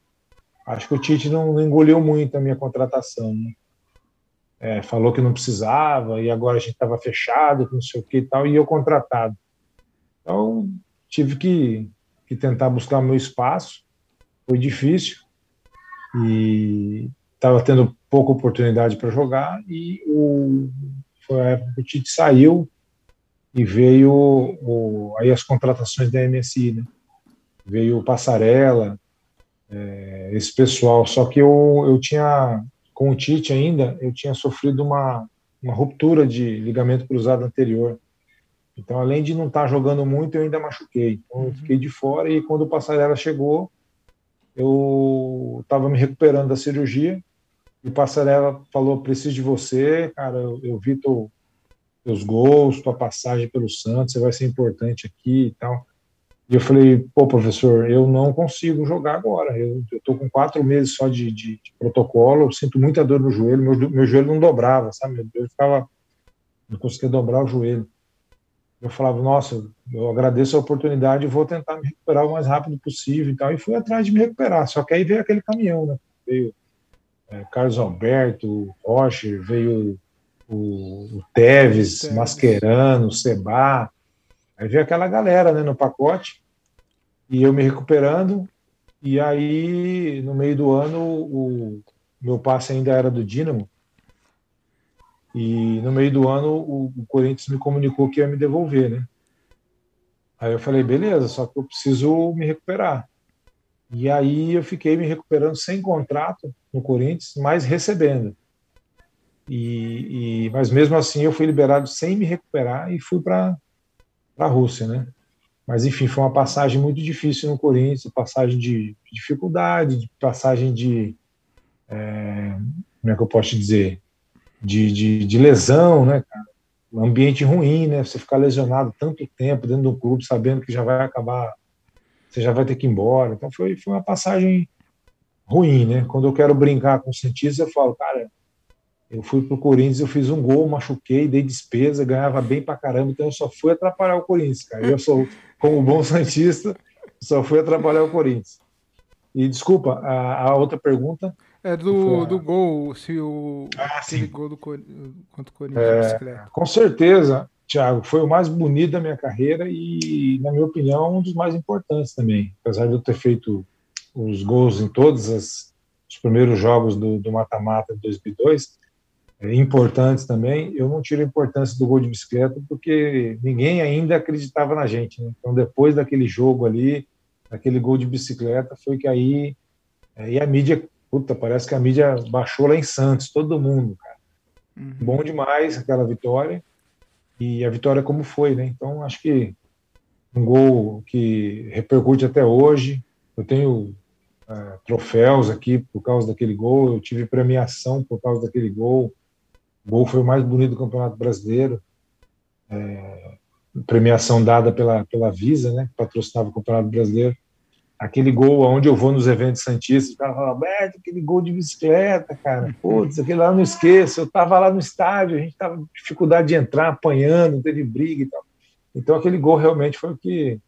S2: Acho que o Tite não, engoliu muito a minha contratação, né? É, falou que não precisava e agora a gente estava fechado, não sei o que e tal, e eu contratado. Então, tive que, que tentar buscar meu espaço, foi difícil e estava tendo pouca oportunidade para jogar e o, foi a época que o Tite saiu e veio o, aí as contratações da MSI, né? Veio o Passarela, é, esse pessoal, só que eu, eu tinha com o Tite ainda, eu tinha sofrido uma, uma ruptura de ligamento cruzado anterior. Então, além de não estar tá jogando muito, eu ainda machuquei. Então, eu uhum. fiquei de fora e quando o Passarela chegou, eu estava me recuperando da cirurgia. O Passarela falou: preciso de você, cara. Eu, eu vi teu, teus gols, tua passagem pelo Santos, você vai ser importante aqui e tal. E eu falei, pô, professor, eu não consigo jogar agora. Eu, estou com quatro meses só de, de, de, protocolo, eu sinto muita dor no joelho, meu, meu joelho não dobrava, sabe? Meu joelho ficava, não conseguia dobrar o joelho. Eu falava, nossa, eu agradeço a oportunidade e vou tentar me recuperar o mais rápido possível e tal. E fui atrás de me recuperar. Só que aí veio aquele caminhão, né? Veio é, Carlos Alberto, Rocher, veio o, o Teves, Teves, Mascherano, Seba, Aí veio aquela galera né, no pacote, e eu me recuperando, e aí no meio do ano o meu passe ainda era do Dínamo, e no meio do ano o, o Corinthians me comunicou que ia me devolver, né? Aí eu falei, beleza, só que eu preciso me recuperar. E aí eu fiquei me recuperando sem contrato no Corinthians, mas recebendo. E, e, mas mesmo assim eu fui liberado sem me recuperar e fui para a Rússia, né? Mas enfim, foi uma passagem muito difícil no Corinthians, passagem de dificuldade, de passagem de é, como é que eu posso dizer, de, de, de lesão, né? Um ambiente ruim, né? Você ficar lesionado tanto tempo dentro do clube, sabendo que já vai acabar, você já vai ter que ir embora. Então foi, foi uma passagem ruim, né? Quando eu quero brincar com o cientista, eu falo, cara, eu fui pro Corinthians, eu fiz um gol, machuquei, dei despesa, ganhava bem pra caramba, então eu só fui atrapalhar o Corinthians, cara. Eu sou, como bom santista, só fui atrapalhar o Corinthians. E desculpa, a, a outra pergunta.
S1: É do, do gol, se o ah, sim. gol do contra o
S2: Corinthians. É, com certeza, Thiago, foi o mais bonito da minha carreira e, na minha opinião, um dos mais importantes também. Apesar de eu ter feito os gols em todos as, os primeiros jogos do mata-mata de 2002, é, importantes também. Eu não tiro a importância do gol de bicicleta porque ninguém ainda acreditava na gente. Né? Então, depois daquele jogo ali, daquele gol de bicicleta, foi que aí. É, e a mídia, puta, parece que a mídia baixou lá em Santos, todo mundo, cara. Uhum. Bom demais aquela vitória. E a vitória como foi, né? Então, acho que um gol que repercute até hoje. Eu tenho é, troféus aqui por causa daquele gol, eu tive premiação por causa daquele gol. O gol foi o mais bonito do Campeonato Brasileiro. É, premiação dada pela, pela Visa, né, que patrocinava o Campeonato Brasileiro. Aquele gol onde eu vou nos eventos santistas, o cara fala, Alberto, aquele gol de bicicleta, cara, putz, aquele lá eu não esqueço, eu estava lá no estádio, a gente estava com dificuldade de entrar, apanhando, teve briga e tal. Então aquele gol realmente foi o que,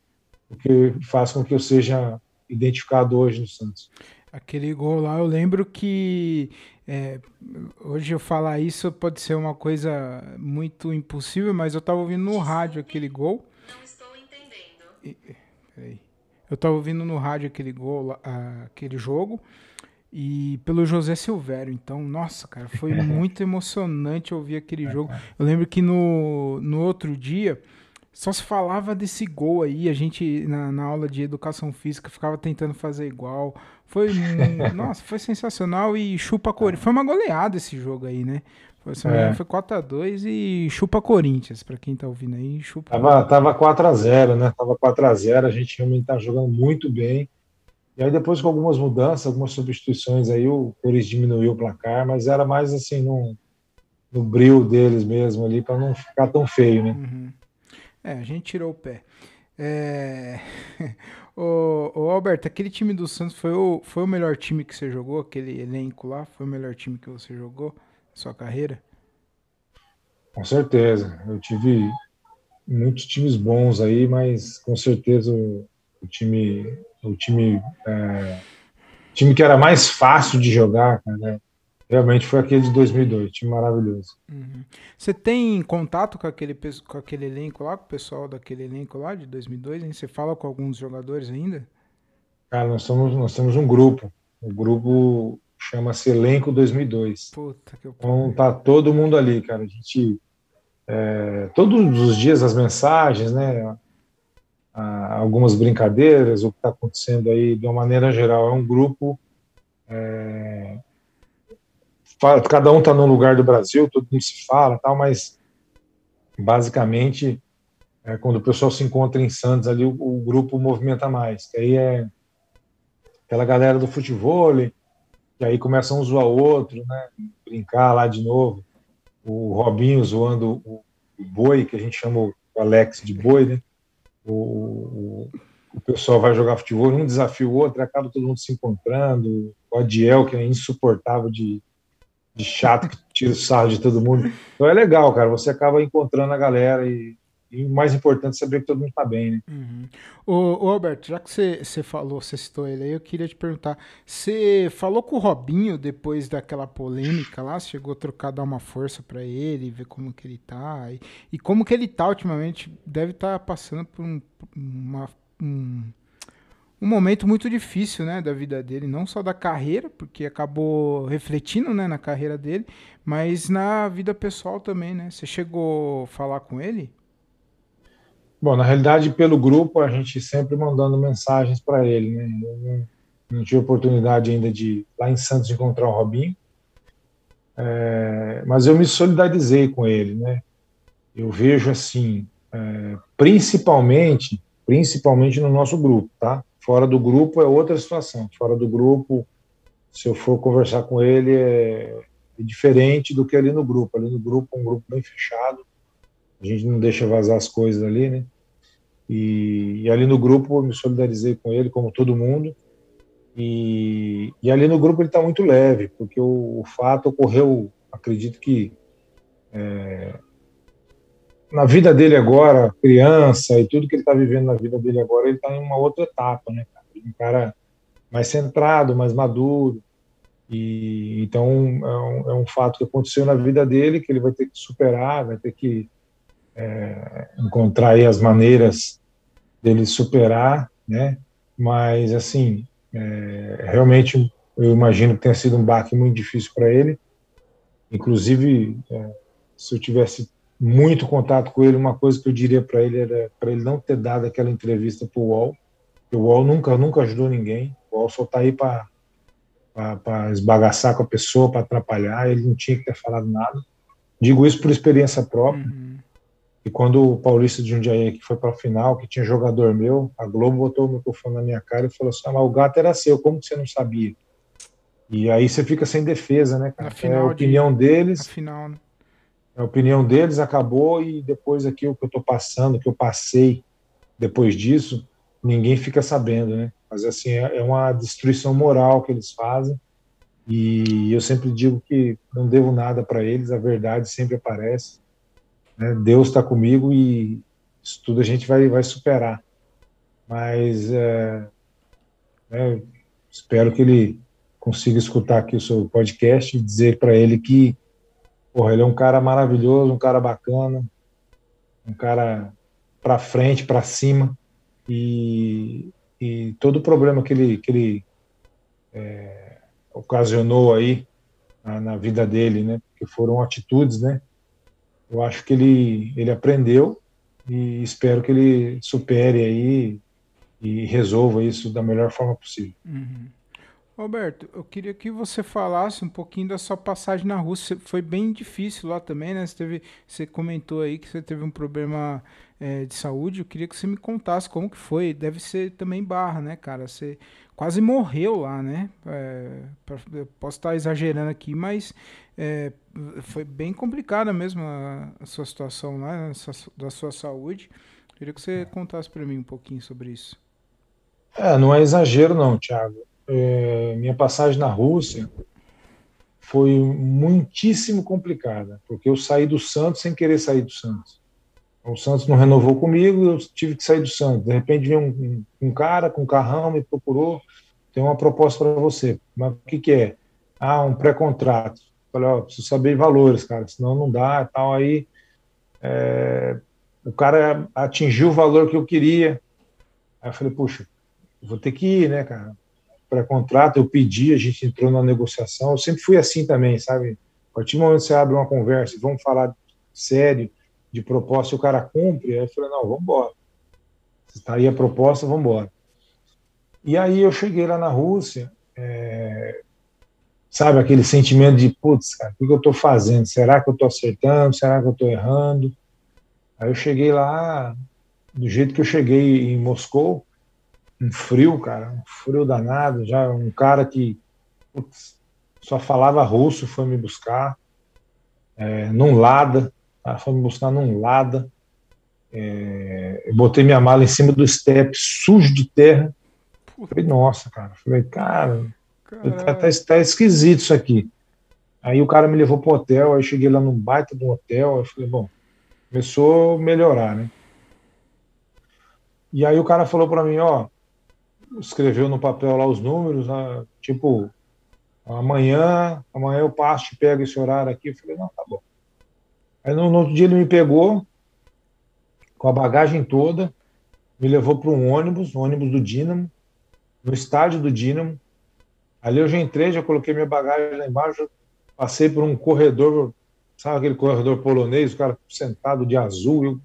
S2: o que faz com que eu seja identificado hoje no Santos.
S1: Aquele gol lá, eu lembro que é, hoje eu falar isso pode ser uma coisa muito impossível, mas eu tava ouvindo no rádio aquele gol. Não estou entendendo. E, peraí. Eu tava ouvindo no rádio aquele gol, aquele jogo, e pelo José Silvério. Então, nossa, cara, foi muito emocionante ouvir aquele jogo. Eu lembro que no, no outro dia só se falava desse gol aí. A gente, na, na aula de educação física, ficava tentando fazer igual. Foi, nossa, foi sensacional e chupa Corinthians. Foi uma goleada esse jogo aí, né? Foi, é. foi 4x2 e chupa Corinthians, pra quem tá ouvindo aí. Chupa
S2: tava, tava 4x0, né? Tava 4x0, a gente realmente tá jogando muito bem. E aí depois com algumas mudanças, algumas substituições aí, o Corinthians diminuiu o placar, mas era mais assim no, no bril deles mesmo ali, para não ficar tão feio, né?
S1: Uhum. É, a gente tirou o pé. É... ô, ô, Alberto, aquele time do Santos foi o, foi o melhor time que você jogou? Aquele elenco lá? Foi o melhor time que você jogou sua carreira?
S2: Com certeza. Eu tive muitos times bons aí, mas com certeza o, o time, o time, é, time que era mais fácil de jogar, né? Realmente foi aquele de 2002, time maravilhoso.
S1: Uhum. Você tem contato com aquele, com aquele elenco lá, com o pessoal daquele elenco lá de 2002? Hein? Você fala com alguns jogadores ainda?
S2: Cara, nós, somos, nós temos um grupo. O grupo chama-se Elenco 2002. Puta que. Então tá todo mundo ali, cara. A gente. É, todos os dias as mensagens, né? algumas brincadeiras, o que está acontecendo aí de uma maneira geral. É um grupo. É, cada um está num lugar do Brasil, todo mundo se fala, tal, mas basicamente é, quando o pessoal se encontra em Santos ali, o, o, grupo movimenta mais. Que aí é aquela galera do futebol, que aí começam um zoar outro, né? Brincar lá de novo. O Robinho zoando o, o boi, que a gente chama o Alex de boi, né? O, o, o pessoal vai jogar futebol, um desafia o outro, acaba todo mundo se encontrando. O Adiel, que é insuportável de, de chato, que tira o sarro de todo mundo. Então é legal, cara. Você acaba encontrando a galera e e o mais importante é saber que todo mundo está bem, né?
S1: Uhum. Ô, Alberto, já que você falou, você citou ele aí, eu queria te perguntar: você falou com o Robinho depois daquela polêmica lá? Você chegou a trocar, dar uma força para ele, ver como que ele tá? E, e, como que ele tá ultimamente? Deve estar tá passando por um, uma, um, um momento muito difícil, né, da vida dele, não só da carreira, porque acabou refletindo, né, na carreira dele, mas na vida pessoal também, né? Você chegou a falar com ele?
S2: Bom, na realidade, pelo grupo, a gente sempre mandando mensagens para ele, né? Não, não tive oportunidade ainda de, lá em Santos, encontrar o Robinho, é, mas eu me solidarizei com ele, né? Eu vejo assim, é, principalmente, principalmente no nosso grupo, tá? Fora do grupo é outra situação. Fora do grupo, se eu for conversar com ele, é, é diferente do que ali no grupo. Ali no grupo, é um grupo bem fechado, a gente não deixa vazar as coisas ali, né? E, e ali no grupo eu me solidarizei com ele, como todo mundo. E, e ali no grupo ele está muito leve, porque o, o, fato ocorreu, acredito que é, na vida dele agora, criança e tudo que ele está vivendo na vida dele agora, ele está em uma outra etapa, né? Um cara mais centrado, mais maduro. E então é um, é um fato que aconteceu na vida dele que ele vai ter que superar, vai ter que é, encontrar aí as maneiras dele superar, né? Mas assim, é, realmente eu imagino que tenha sido um baque muito difícil para ele. Inclusive, é, se eu tivesse muito contato com ele, uma coisa que eu diria para ele era para ele não ter dado aquela entrevista para o UOL. O UOL nunca, nunca ajudou ninguém. O UOL só está aí para esbagaçar com a pessoa, para atrapalhar. Ele não tinha que ter falado nada. Digo isso por experiência própria. Uhum. E quando o Paulista de Jundiaí que foi para a final, que tinha jogador meu, a Globo botou o microfone na minha cara e falou assim: ah, mas o gato era seu, como que você não sabia? E aí você fica sem defesa, né, cara? É a opinião de... deles. Final, né? A opinião deles acabou e depois aqui o que eu estou passando, o que eu passei depois disso, ninguém fica sabendo, né? Mas assim, é, é uma destruição moral que eles fazem. E eu sempre digo que não devo nada para eles, a verdade sempre aparece. Né? Deus está comigo e isso tudo a gente vai, vai superar. Mas é, é, espero que ele consiga escutar aqui o seu podcast e dizer para ele que porra, ele é um cara maravilhoso, um cara bacana, um cara para frente, para cima e, e todo o problema que ele, que ele é, ocasionou aí na, na, vida dele, né? Porque foram atitudes, né? Eu acho que ele, ele aprendeu e espero que ele supere aí e resolva isso da melhor forma possível.
S1: Uhum. Roberto, eu queria que você falasse um pouquinho da sua passagem na Rússia. Foi bem difícil lá também, né? Você, teve, você comentou aí que você teve um problema é, de saúde. Eu queria que você me contasse como que foi. Deve ser também barra, né, cara? Você quase morreu lá, né? É, posso estar exagerando aqui, mas é, foi bem complicada mesmo a, a sua situação lá, da sua saúde. Queria que você contasse para mim um pouquinho sobre isso.
S2: É, não é exagero não, Thiago. É, minha passagem na Rússia foi muitíssimo complicada, porque eu saí do Santos sem querer sair do Santos. O Santos não renovou comigo, eu tive que sair do Santos. De repente veio um, um, cara com um carrão, me procurou, tem uma proposta para você. Mas o que, que é? Ah, um pré-contrato. Falei, ó, preciso saber valores, cara, senão não dá e tal. Aí é, o cara atingiu o valor que eu queria. Aí eu falei, puxa, vou ter que ir, né, cara? Pré-contrato, eu pedi, a gente entrou na negociação. Eu sempre fui assim também, sabe? A partir do momento que você abre uma conversa, vamos falar sério, de proposta, e o cara cumpre, aí eu falei, não, vamos embora. Está aí a proposta, vamos embora. E aí eu cheguei lá na Rússia, é, sabe, aquele sentimento de, putz, cara, o que, eu estou fazendo? Será que eu estou acertando? Será que eu estou errando? Aí eu cheguei lá, do jeito que eu cheguei em Moscou, um frio, cara, um frio danado, já um cara que putz, só falava russo foi me buscar, é, num Lada, cara foi me buscar num Lada, é, eu botei minha mala em cima do step, sujo de terra, falei, nossa, cara, falei, cara, tá, tá, tá, esquisito isso aqui. Aí o cara me levou pro hotel, aí cheguei lá num baita do hotel, eu falei, bom, começou a melhorar, né? E aí o cara falou para mim, ó, escreveu no papel lá os números, né? tipo, amanhã, amanhã eu passo, te pego esse horário aqui. Eu falei, não, tá bom. Aí no, no outro dia ele me pegou com a bagagem toda, me levou para um ônibus, um ônibus do Dínamo, no estádio do Dínamo. Ali eu já entrei, já coloquei minha bagagem lá embaixo, passei por um corredor, sabe aquele corredor polonês, o cara sentado de azul, eu,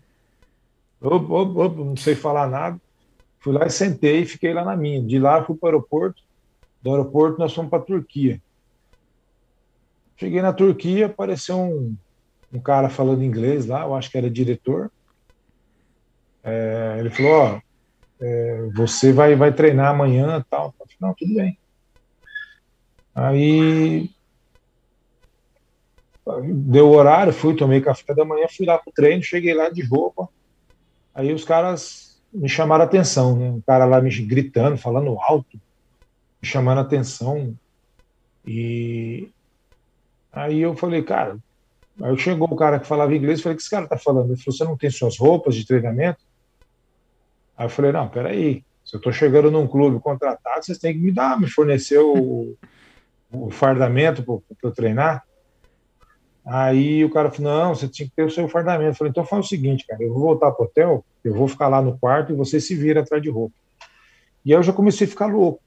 S2: op, op, op, não sei falar nada. Fui lá e sentei e fiquei lá na minha. De lá fui para o aeroporto. Do aeroporto nós fomos para a Turquia. Cheguei na Turquia, apareceu um, um cara falando inglês lá, eu acho que era diretor. É, ele falou: Ó, é, você vai, vai treinar amanhã tal. Eu falei, não, tudo bem. Aí deu o horário, fui, tomei café da manhã, fui lá pro treino, cheguei lá de roupa. Aí os caras me chamaram a atenção, né? Um cara lá me gritando, falando alto, me chamando a atenção. E aí eu falei, cara, aí chegou o cara que falava inglês, eu falei, o que esse cara tá falando? Ele falou, você não tem suas roupas de treinamento? Aí eu falei, não, peraí, se eu tô chegando num clube contratado, vocês têm que me dar, me fornecer o, o fardamento para eu treinar. Aí o cara falou: não, você tinha que ter o seu fardamento. Eu falei: então faz o seguinte, cara, eu vou voltar pro hotel, eu vou ficar lá no quarto e você se vira atrás de roupa. E aí eu já comecei a ficar louco.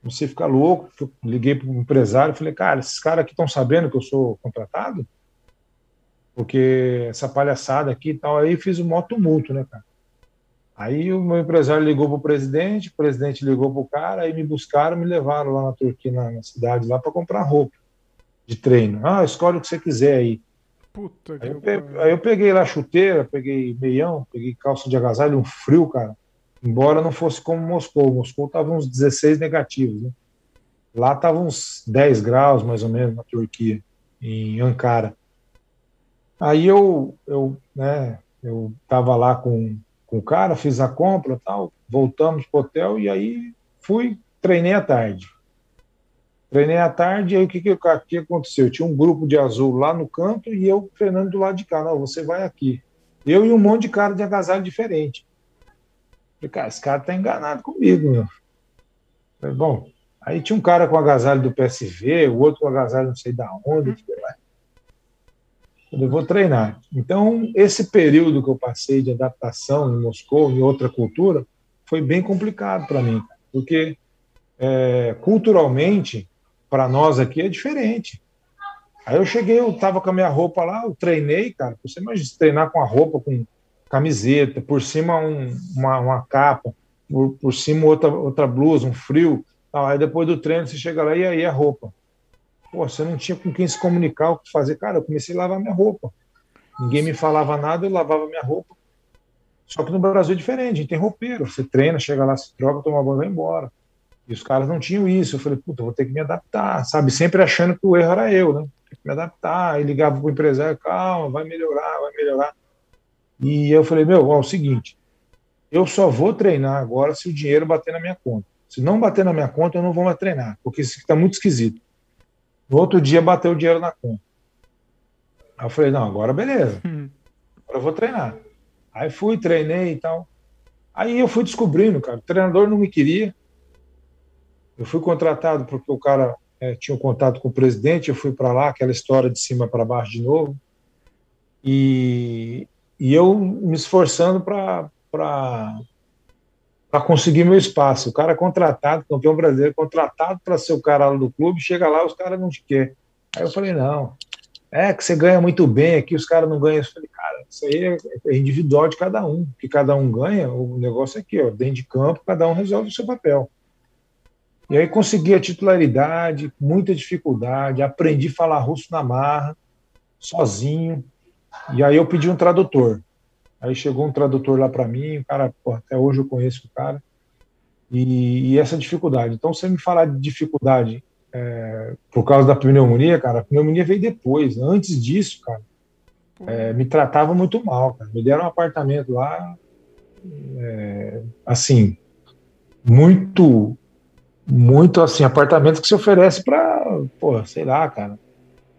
S2: Comecei a ficar louco, liguei para o empresário falei: cara, esses caras aqui estão sabendo que eu sou contratado? Porque essa palhaçada aqui e tal. Aí fiz um maior tumulto, né, cara? Aí o meu empresário ligou para o presidente, o presidente ligou para o cara, aí me buscaram, me levaram lá na Turquia, na, na cidade, lá para comprar roupa de treino. Ah, escolhe o que você quiser aí. Puta aí, eu peguei, aí eu peguei lá chuteira, peguei meião, peguei calça de agasalho, um frio, cara. Embora não fosse como Moscou. Moscou tava uns 16 negativos, né? Lá tava uns 10 graus, mais ou menos, na Turquia, em Ankara. Aí eu, eu, né, eu tava lá com, com o cara, fiz a compra tal, voltamos pro hotel e aí fui, treinei à tarde. Treinei à tarde, e aí o que, que, que aconteceu? Tinha um grupo de azul lá no canto e eu treinando do lado de cá. Não, você vai aqui. Eu e um monte de cara de agasalho diferente. Falei, cara, esse cara tá enganado comigo, meu. Falei, bom, aí tinha um cara com agasalho do PSV, o outro com agasalho não sei da onde. Falei, eu vou treinar. Então, esse período que eu passei de adaptação em Moscou, em outra cultura, foi bem complicado para mim, porque é, culturalmente para nós aqui é diferente. Aí eu cheguei, eu tava com a minha roupa lá, eu treinei, cara. Você imagina treinar com a roupa, com camiseta, por cima um, uma, uma, capa, por, por cima outra, outra blusa, um frio. Aí depois do treino você chega lá e aí a roupa. Pô, você não tinha com quem se comunicar, o que fazer. Cara, eu comecei a lavar minha roupa. Ninguém me falava nada, eu lavava minha roupa. Só que no Brasil é diferente, a gente tem roupeiro. Você treina, chega lá, se troca, toma banho e vai embora. E os caras não tinham isso. Eu falei, puta, vou ter que me adaptar, sabe? Sempre achando que o erro era eu, né? Tem que me adaptar. E ligava pro empresário, calma, vai melhorar, vai melhorar. E eu falei, meu, ó, é o seguinte, eu só vou treinar agora se o dinheiro bater na minha conta. Se não bater na minha conta, eu não vou mais treinar, porque isso está muito esquisito. No outro dia bateu o dinheiro na conta. Aí eu falei, não, agora beleza. Hum. Agora eu vou treinar. Aí fui, treinei e tal. Aí eu fui descobrindo, cara, o treinador não me queria, eu fui contratado porque o cara é, tinha um contato com o presidente, eu fui para lá, aquela história de cima para baixo de novo. E, e eu me esforçando para para conseguir meu espaço. O cara é contratado, campeão brasileiro, contratado para ser o cara do clube, chega lá, os caras não te querem. Aí eu falei, não, é que você ganha muito bem aqui, os caras não ganham. Eu falei, cara, isso aí é, é individual de cada um, que cada um ganha, o negócio é aqui, ó, dentro de campo, cada um resolve o seu papel. E aí consegui a titularidade, muita dificuldade, aprendi a falar russo na marra, sozinho. E aí eu pedi um tradutor. Aí chegou um tradutor lá para mim, o cara, pô, até hoje eu conheço o cara. E, e, essa dificuldade. Então, você me falar de dificuldade é, por causa da pneumonia, cara, a pneumonia veio depois. Antes disso, cara, é, me tratava muito mal, cara. Me deram um apartamento lá, é, assim, muito, muito assim, apartamento que se oferece para, pô, sei lá, cara,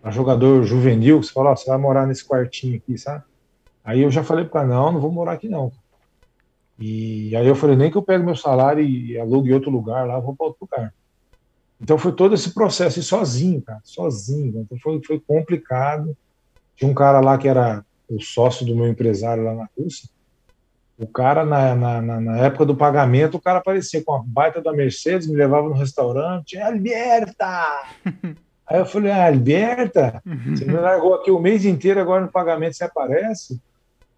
S2: para jogador juvenil, que você fala, ó, você vai morar nesse quartinho aqui, sabe? Aí eu já falei para não, não vou morar aqui não. E aí eu falei, nem que eu pegue meu salário e alugue em outro lugar lá, vou para outro lugar. Então foi todo esse processo e sozinho, cara, sozinho. Então foi, foi complicado. Tinha um cara lá que era o sócio do meu empresário lá na Rússia. O cara, na, na, na época do pagamento, o cara aparecia com a baita da Mercedes, me levava no restaurante, Alberta! Aí eu falei, ah, Alberta, você me largou aqui o mês inteiro, agora no pagamento você aparece?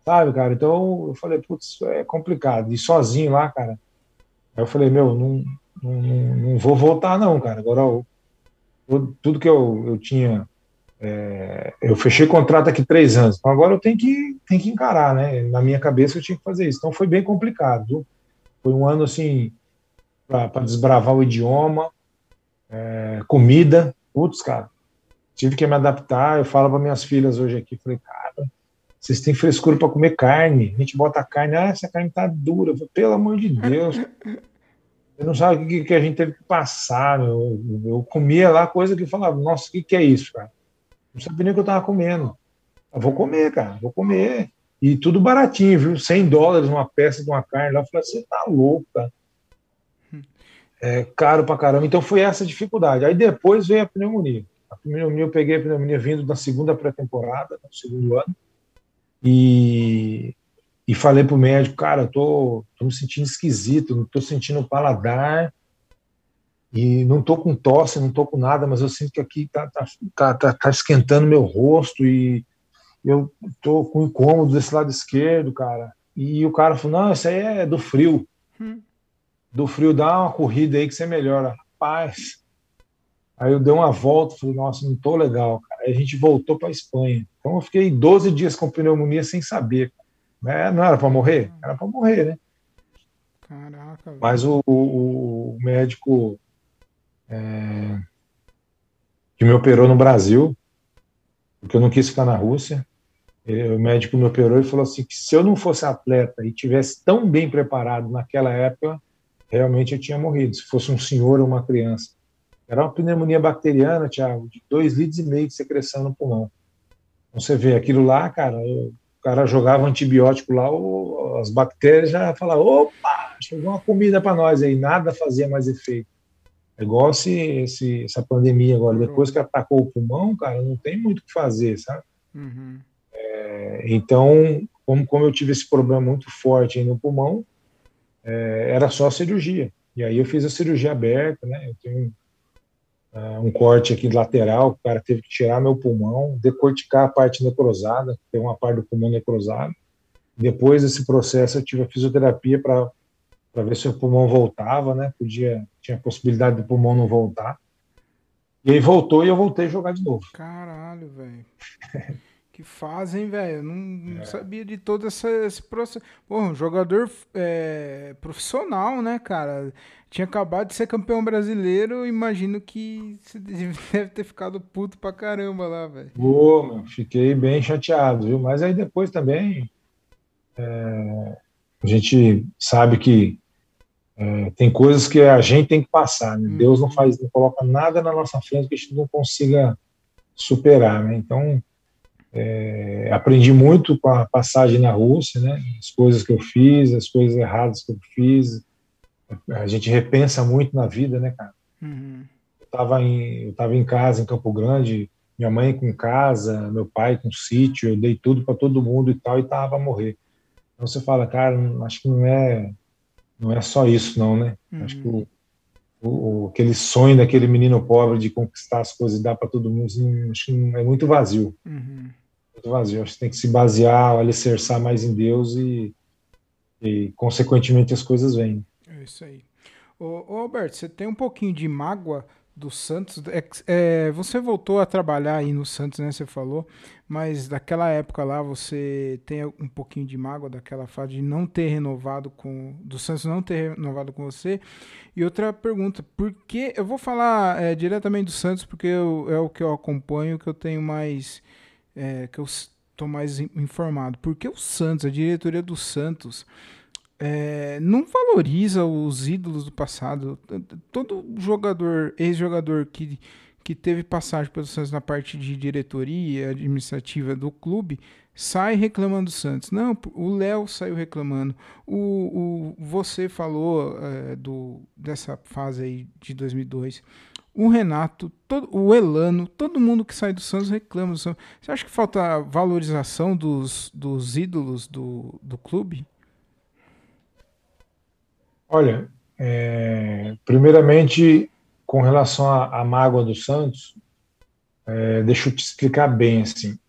S2: Sabe, cara? Então eu falei, putz, é complicado. E sozinho lá, cara. Aí eu falei, meu, não, não, não vou voltar, não, cara. Agora, eu, tudo que eu, eu tinha. É, eu fechei contrato aqui três anos. Então agora eu tenho que, tenho que encarar, né? Na minha cabeça eu tinha que fazer isso. Então foi bem complicado. Viu? Foi um ano, assim, para desbravar o idioma, é, comida. Putz, cara. Tive que me adaptar. Eu falo para minhas filhas hoje aqui, falei, cara vocês têm frescura para comer carne. A gente bota a carne, ah, essa carne tá dura. Pelo amor de Deus. Você não sabe o que, que a gente teve que passar. Eu, eu comia lá coisa que eu falava, nossa, o que, que é isso, cara? Não sabia nem o que eu tava comendo. Eu vou comer, cara, vou comer. E tudo baratinho, viu? 100 dólares uma peça de uma carne lá. Eu falei, você tá louco, cara. É caro pra caramba. Então foi essa dificuldade. Aí depois veio a pneumonia. A pneumonia, eu peguei a pneumonia vindo da segunda pré-temporada, no segundo ano. E, e falei pro médico, cara, eu tô, tô me sentindo esquisito, não tô sentindo paladar e não tô com tosse, não tô com nada, mas eu sinto que aqui tá, tá, tá, tá, tá esquentando meu rosto e eu tô com incômodo desse lado esquerdo, cara. E o cara falou, não, isso aí é do frio. Hum. Do frio, dá uma corrida aí que você melhora. Rapaz, Aí eu dei uma volta, falei, nossa, não tô legal, cara. Aí a gente voltou para Espanha. Então eu fiquei 12 dias com pneumonia sem saber. Né? Não era para morrer? Era para morrer, né? Caraca. Mas o, o, o médico é, que me operou no Brasil, porque eu não quis ficar na Rússia, ele, o médico me operou e falou assim que se eu não fosse atleta e tivesse tão bem preparado naquela época, realmente eu tinha morrido. Se fosse um senhor ou uma criança. Era uma pneumonia bacteriana, Thiago, de 2 litros e meio de secreção no pulmão. Você vê aquilo lá, cara, o cara jogava antibiótico lá, as bactérias já falavam, opa, chegou uma comida para nós aí, nada fazia mais efeito. É igual esse, esse, essa pandemia agora, depois que atacou o pulmão, cara, não tem muito o que fazer, sabe? Uhum. É, então, como, como eu tive esse problema muito forte aí no pulmão, é, era só cirurgia. E aí eu fiz a cirurgia aberta, né? Eu tenho um corte aqui lateral, o cara teve que tirar meu pulmão, decorticar a parte necrosada, tem uma parte do pulmão necrosada. Depois desse processo, eu tive a fisioterapia para ver se o pulmão voltava, né? Podia, tinha a possibilidade do pulmão não voltar. E aí voltou e eu voltei a jogar de novo.
S1: Caralho, velho. que fazem, velho. Não, não é. sabia de todo essa, esse processo. Pô, um jogador é, profissional, né, cara? tinha acabado de ser campeão brasileiro, imagino que você deve ter ficado puto pra caramba lá, velho.
S2: Pô, meu, fiquei bem chateado, viu? Mas aí depois também é, a gente sabe que é, tem coisas que a gente tem que passar, né? Hum. Deus não faz, não coloca nada na nossa frente que a gente não consiga superar, né? Então é, aprendi muito com a passagem na Rússia, né? As coisas que eu fiz, as coisas erradas que eu fiz, a gente repensa muito na vida, né, cara? Uhum. Eu estava em, eu tava em casa, em Campo Grande, minha mãe com casa, meu pai com sítio, eu dei tudo para todo mundo e tal, e tava a morrer. Então você fala, cara, acho que não é, não é só isso, não, né? Uhum. Acho que o, o, aquele sonho daquele menino pobre de conquistar as coisas e dar para todo mundo, assim, acho que é muito vazio. Uhum. Muito vazio. Acho que tem que se basear, alicerçar mais em Deus e, e consequentemente, as coisas vêm
S1: isso aí. Ô, ô Alberto, você tem um pouquinho de mágoa do Santos. É, é, você voltou a trabalhar aí no Santos, né? Você falou, mas daquela época lá você tem um pouquinho de mágoa daquela fase de não ter renovado com. do Santos não ter renovado com você. E outra pergunta, por que. Eu vou falar é, diretamente do Santos, porque eu, é o que eu acompanho, que eu tenho mais. É, que eu estou mais informado. Por que o Santos, a diretoria do Santos é, não valoriza os ídolos do passado. Todo jogador, ex-jogador que, que teve passagem pelo Santos na parte de diretoria administrativa do clube, sai reclamando do Santos. Não, o Léo saiu reclamando. O, o, você falou é, do, dessa fase aí de 2002. O Renato, todo, o Elano, todo mundo que sai do Santos reclama do Santos. Você acha que falta valorização dos, dos ídolos do, do clube?
S2: Olha, é, primeiramente, com relação à, mágoa do Santos, é, deixa eu te explicar bem assim.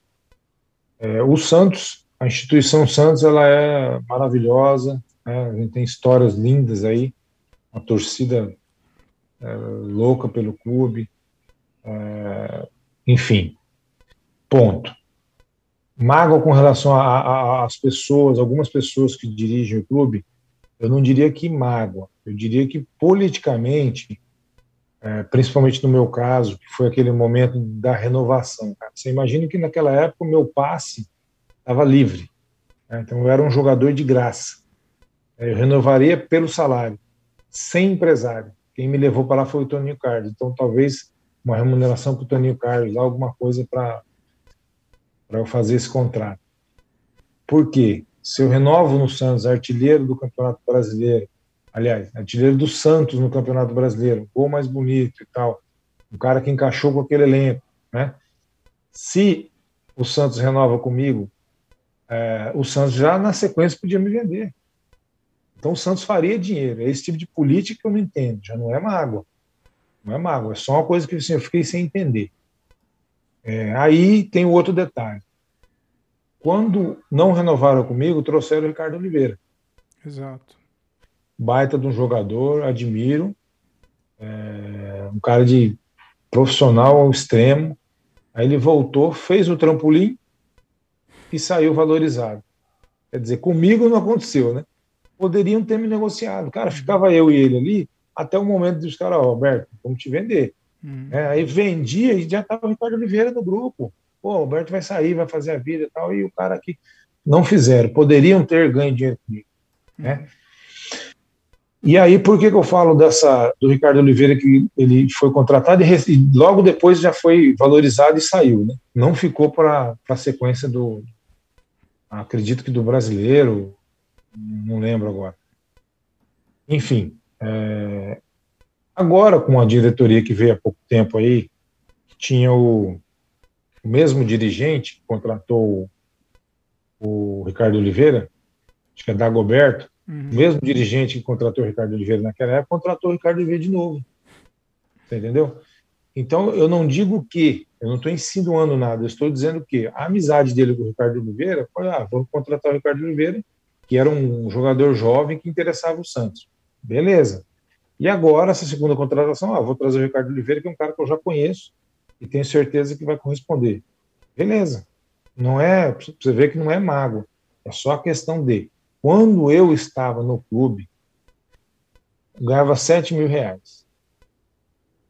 S2: É, o Santos, a instituição Santos, ela é maravilhosa, né? a gente tem histórias lindas aí, uma torcida é, louca pelo clube, é, enfim, ponto. Mágoa com relação às pessoas, algumas pessoas que dirigem o clube, eu não diria que mágoa, eu diria que politicamente, é, principalmente no meu caso, que foi aquele momento da renovação. Cara. Você imagina que naquela época o meu passe estava livre, né? então eu era um jogador de graça. É, eu renovaria pelo salário, sem empresário. Quem me levou para lá foi o Toninho Carlos. Então talvez uma remuneração para o Toninho Carlos, alguma coisa para eu fazer esse contrato. Por quê? se eu renovo no Santos, artilheiro do Campeonato Brasileiro, aliás, artilheiro do Santos no Campeonato Brasileiro, gol mais bonito e tal, um cara que encaixou com aquele elenco, né? Se o Santos renova comigo, é, o Santos já na sequência podia me vender. Então o Santos faria dinheiro. É esse tipo de política que eu não entendo, já não é mágoa. Não é mágoa, é só uma coisa que assim, eu fiquei sem entender. É, aí tem o outro detalhe. Quando não renovaram comigo, trouxeram o Ricardo Oliveira.
S1: Exato.
S2: Baita de um jogador, admiro. É, um cara de profissional ao extremo. Aí ele voltou, fez o trampolim e saiu valorizado. Quer dizer, comigo não aconteceu, né? Poderiam ter me negociado. Cara, ficava eu e ele ali até o momento dos caras, ó, Alberto, vamos te vender. Hum. É, aí vendia e já estava o Ricardo Oliveira no grupo pô, o Alberto vai sair, vai fazer a vida e tal, e o cara aqui não fizeram, poderiam ter ganho dinheiro comigo, né? E aí, por que, que eu falo dessa do Ricardo Oliveira que ele foi contratado e, e logo depois já foi valorizado e saiu, né? Não ficou para a sequência do, acredito que do brasileiro, não lembro agora. Enfim, é, agora com a diretoria que veio há pouco tempo aí, tinha o o mesmo dirigente que contratou o Ricardo Oliveira, acho que é Dagoberto, uhum. o mesmo dirigente que contratou o Ricardo Oliveira naquela época, contratou o Ricardo Oliveira de novo. Você entendeu? Então, eu não digo que, eu não estou insinuando nada, eu estou dizendo que a amizade dele com o Ricardo Oliveira foi, ah, vamos contratar o Ricardo Oliveira, que era um jogador jovem que interessava o Santos. Beleza. E agora, essa segunda contratação, ah, vou trazer o Ricardo Oliveira, que é um cara que eu já conheço, e tenho certeza que vai corresponder. Beleza. Não é, você vê que não é mago. É só a questão de quando eu estava no clube, ganhava 7 mil reais.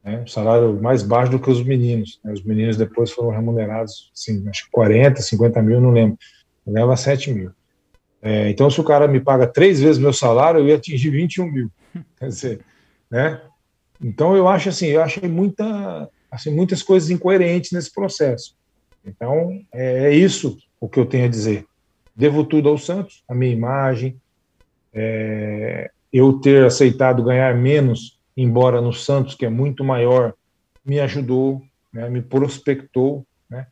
S2: Né? Um salário mais baixo do que os meninos. Né? Os meninos depois foram remunerados, assim, acho que 40, 50 mil, não lembro. Eu ganhava 7 mil. É, então, se o cara me paga três vezes meu salário, eu ia atingir 21 mil. Quer dizer, né? Então, eu acho assim, eu achei muita, assim, muitas coisas incoerentes nesse processo. Então, é, é isso o que eu tenho a dizer. Devo tudo ao Santos, a minha imagem, é, eu ter aceitado ganhar menos, embora no Santos, que é muito maior, me ajudou, né, me prospectou, né,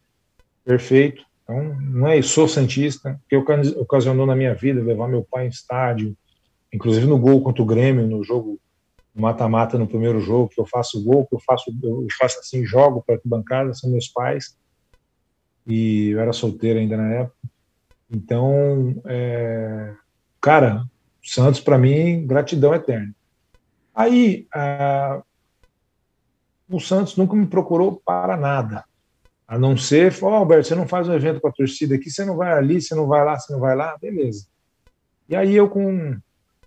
S2: perfeito. Então, não é isso, sou Santista, que ocasionou na minha vida levar meu pai em estádio, inclusive no gol contra o Grêmio, no jogo mata-mata no primeiro jogo, que eu faço gol, que eu faço, eu faço assim, jogo para bancada, são meus pais, e eu era solteiro ainda na época. Então, é, cara, Santos para mim, gratidão eterna. Aí, ah, o Santos nunca me procurou para nada. A não ser, falou, oh, Alberto, você não faz um evento com a torcida aqui, você não vai ali, você não vai lá, você não vai lá, beleza. E aí eu com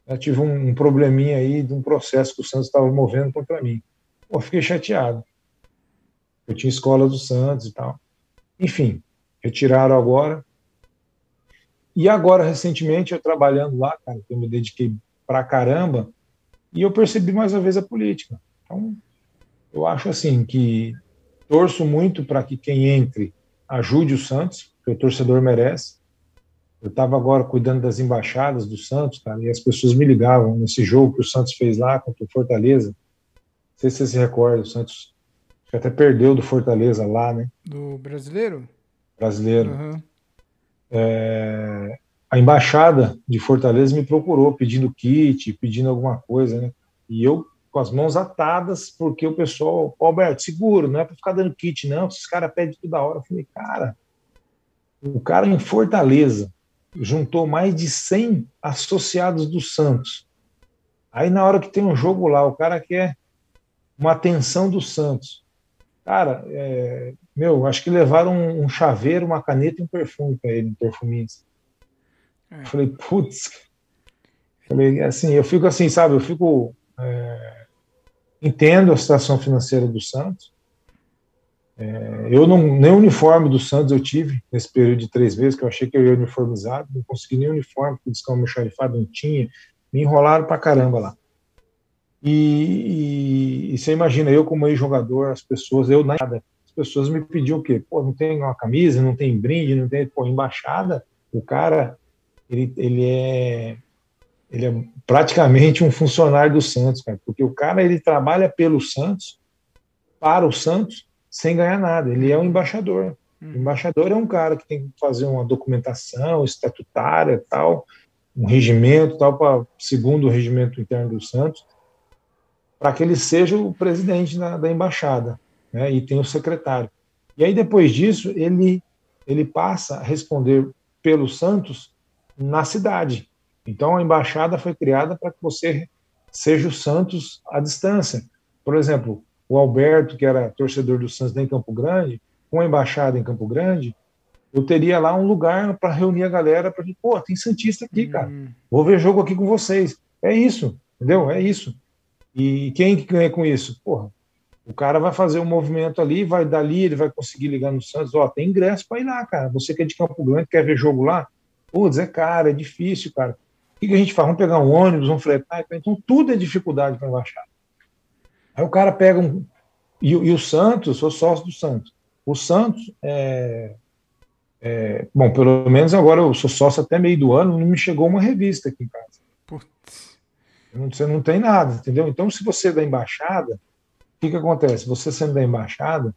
S2: eu tive um, um probleminha aí de um processo que o Santos estava movendo contra mim. Pô, fiquei chateado. Eu tinha escola do Santos e tal. Enfim, retiraram agora. E agora, recentemente, eu trabalhando lá, cara, eu me dediquei pra caramba, e eu percebi mais uma vez a política. Então, eu acho assim que torço muito para que quem entre ajude o Santos, que o torcedor merece. Eu estava agora cuidando das embaixadas do Santos, cara, e as pessoas me ligavam nesse jogo que o Santos fez lá contra o Fortaleza. Não sei se você se recorda, o Santos até perdeu do Fortaleza lá, né?
S1: Do brasileiro?
S2: Brasileiro. Uhum. É, a embaixada de Fortaleza me procurou pedindo kit, pedindo alguma coisa, né? E eu com as mãos atadas, porque o pessoal, Alberto, seguro, não é para ficar dando kit, não. Esses caras pedem toda hora. Eu falei, cara, o cara em Fortaleza juntou mais de 100 associados do Santos. Aí na hora que tem um jogo lá, o cara quer uma atenção do Santos. Cara, é, meu, acho que levaram um, um, chaveiro, uma caneta e um perfume para ele, um perfuminho. É. Eu falei, putz. Falei, assim, eu fico assim, sabe? Eu fico é, entendo a situação financeira do Santos. É, eu não nem uniforme do Santos eu tive nesse período de três meses que eu achei que eu ia uniformizado, não consegui nem uniforme porque o meu xarifado não tinha, me enrolaram pra caramba lá. E, e, e você imagina, eu como ex-jogador, as pessoas, eu nada, as pessoas me pediam o quê? Pô, não tem uma camisa, não tem brinde, não tem, pô, embaixada, o cara, ele, ele é ele é praticamente um funcionário do Santos, cara, porque o cara ele trabalha pelo Santos, para o Santos, sem ganhar nada. Ele é um embaixador. Hum. O embaixador é um cara que tem que fazer uma documentação estatutária, tal, um regimento, tal, para segundo o regimento interno do Santos, para que ele seja o presidente da, da embaixada, né? E tem o secretário. E aí depois disso ele ele passa a responder pelo Santos na cidade. Então, a embaixada foi criada para que você seja o Santos à distância. Por exemplo, o Alberto, que era torcedor do Santos em Campo Grande, com a embaixada em Campo Grande, eu teria lá um lugar para reunir a galera para dizer, pô, tem Santista aqui, cara. Hum. Vou ver jogo aqui com vocês. É isso, entendeu? É isso. E quem que ganha com isso? Porra, o cara vai fazer um movimento ali, vai dali, ele vai conseguir ligar no Santos, ó, tem ingresso para ir lá, cara. Você que é de Campo Grande, quer ver jogo lá? Putz, é caro, é difícil, cara. O que, que a gente faz? Vamos pegar um ônibus, vamos fretar. Então, tudo é dificuldade para baixar. Aí o cara pega um. E, e, o Santos, sou sócio do Santos. O Santos é, é, Bom, pelo menos agora eu sou sócio até meio do ano, não me chegou uma revista aqui em casa. Putz. Você não tem nada, entendeu? Então, se você é da embaixada, o que, que acontece? Você sendo da embaixada,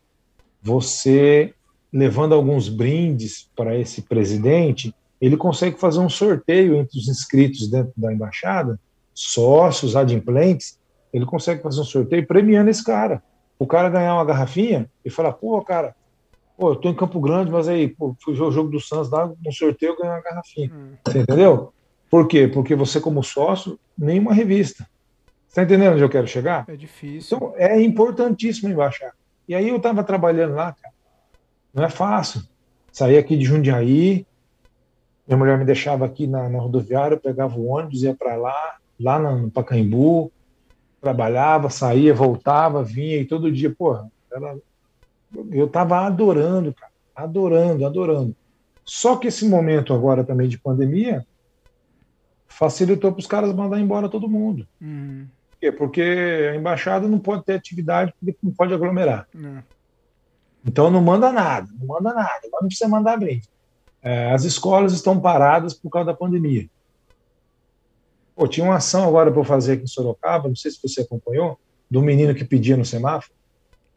S2: você levando alguns brindes para esse presidente, ele consegue fazer um sorteio entre os inscritos dentro da embaixada, sócios, adimplentes, ele consegue fazer um sorteio premiando esse cara. O cara ganhar uma garrafinha e falar, pô, cara, pô, eu tô em Campo Grande, mas aí, pô, fui o jogo do Santos, dá um sorteio, ganhar uma garrafinha. Hum. Você entendeu? Por quê? Porque você, como sócio, nenhuma revista. Você tá entendendo onde eu quero chegar?
S1: É difícil.
S2: Então, é importantíssimo embaixar. E aí eu estava trabalhando lá, cara. Não é fácil. Sair aqui de Jundiaí, minha mulher me deixava aqui na, na rodoviária, eu pegava o ônibus, ia para lá, lá no Pacaembu, trabalhava, saía, voltava, vinha e todo dia, porra, ela, eu tava adorando, cara, adorando, adorando. Só que esse momento agora também de pandemia facilitou para os caras mandar embora todo mundo. Uhum. Por quê? Porque a embaixada não pode ter atividade porque não pode aglomerar. Uhum. Então não manda nada, não manda nada. Agora não precisa mandar brinde. É, as escolas estão paradas por causa da pandemia. Pô, tinha uma ação agora para fazer aqui em Sorocaba, não sei se você acompanhou, do menino que pedia no semáforo.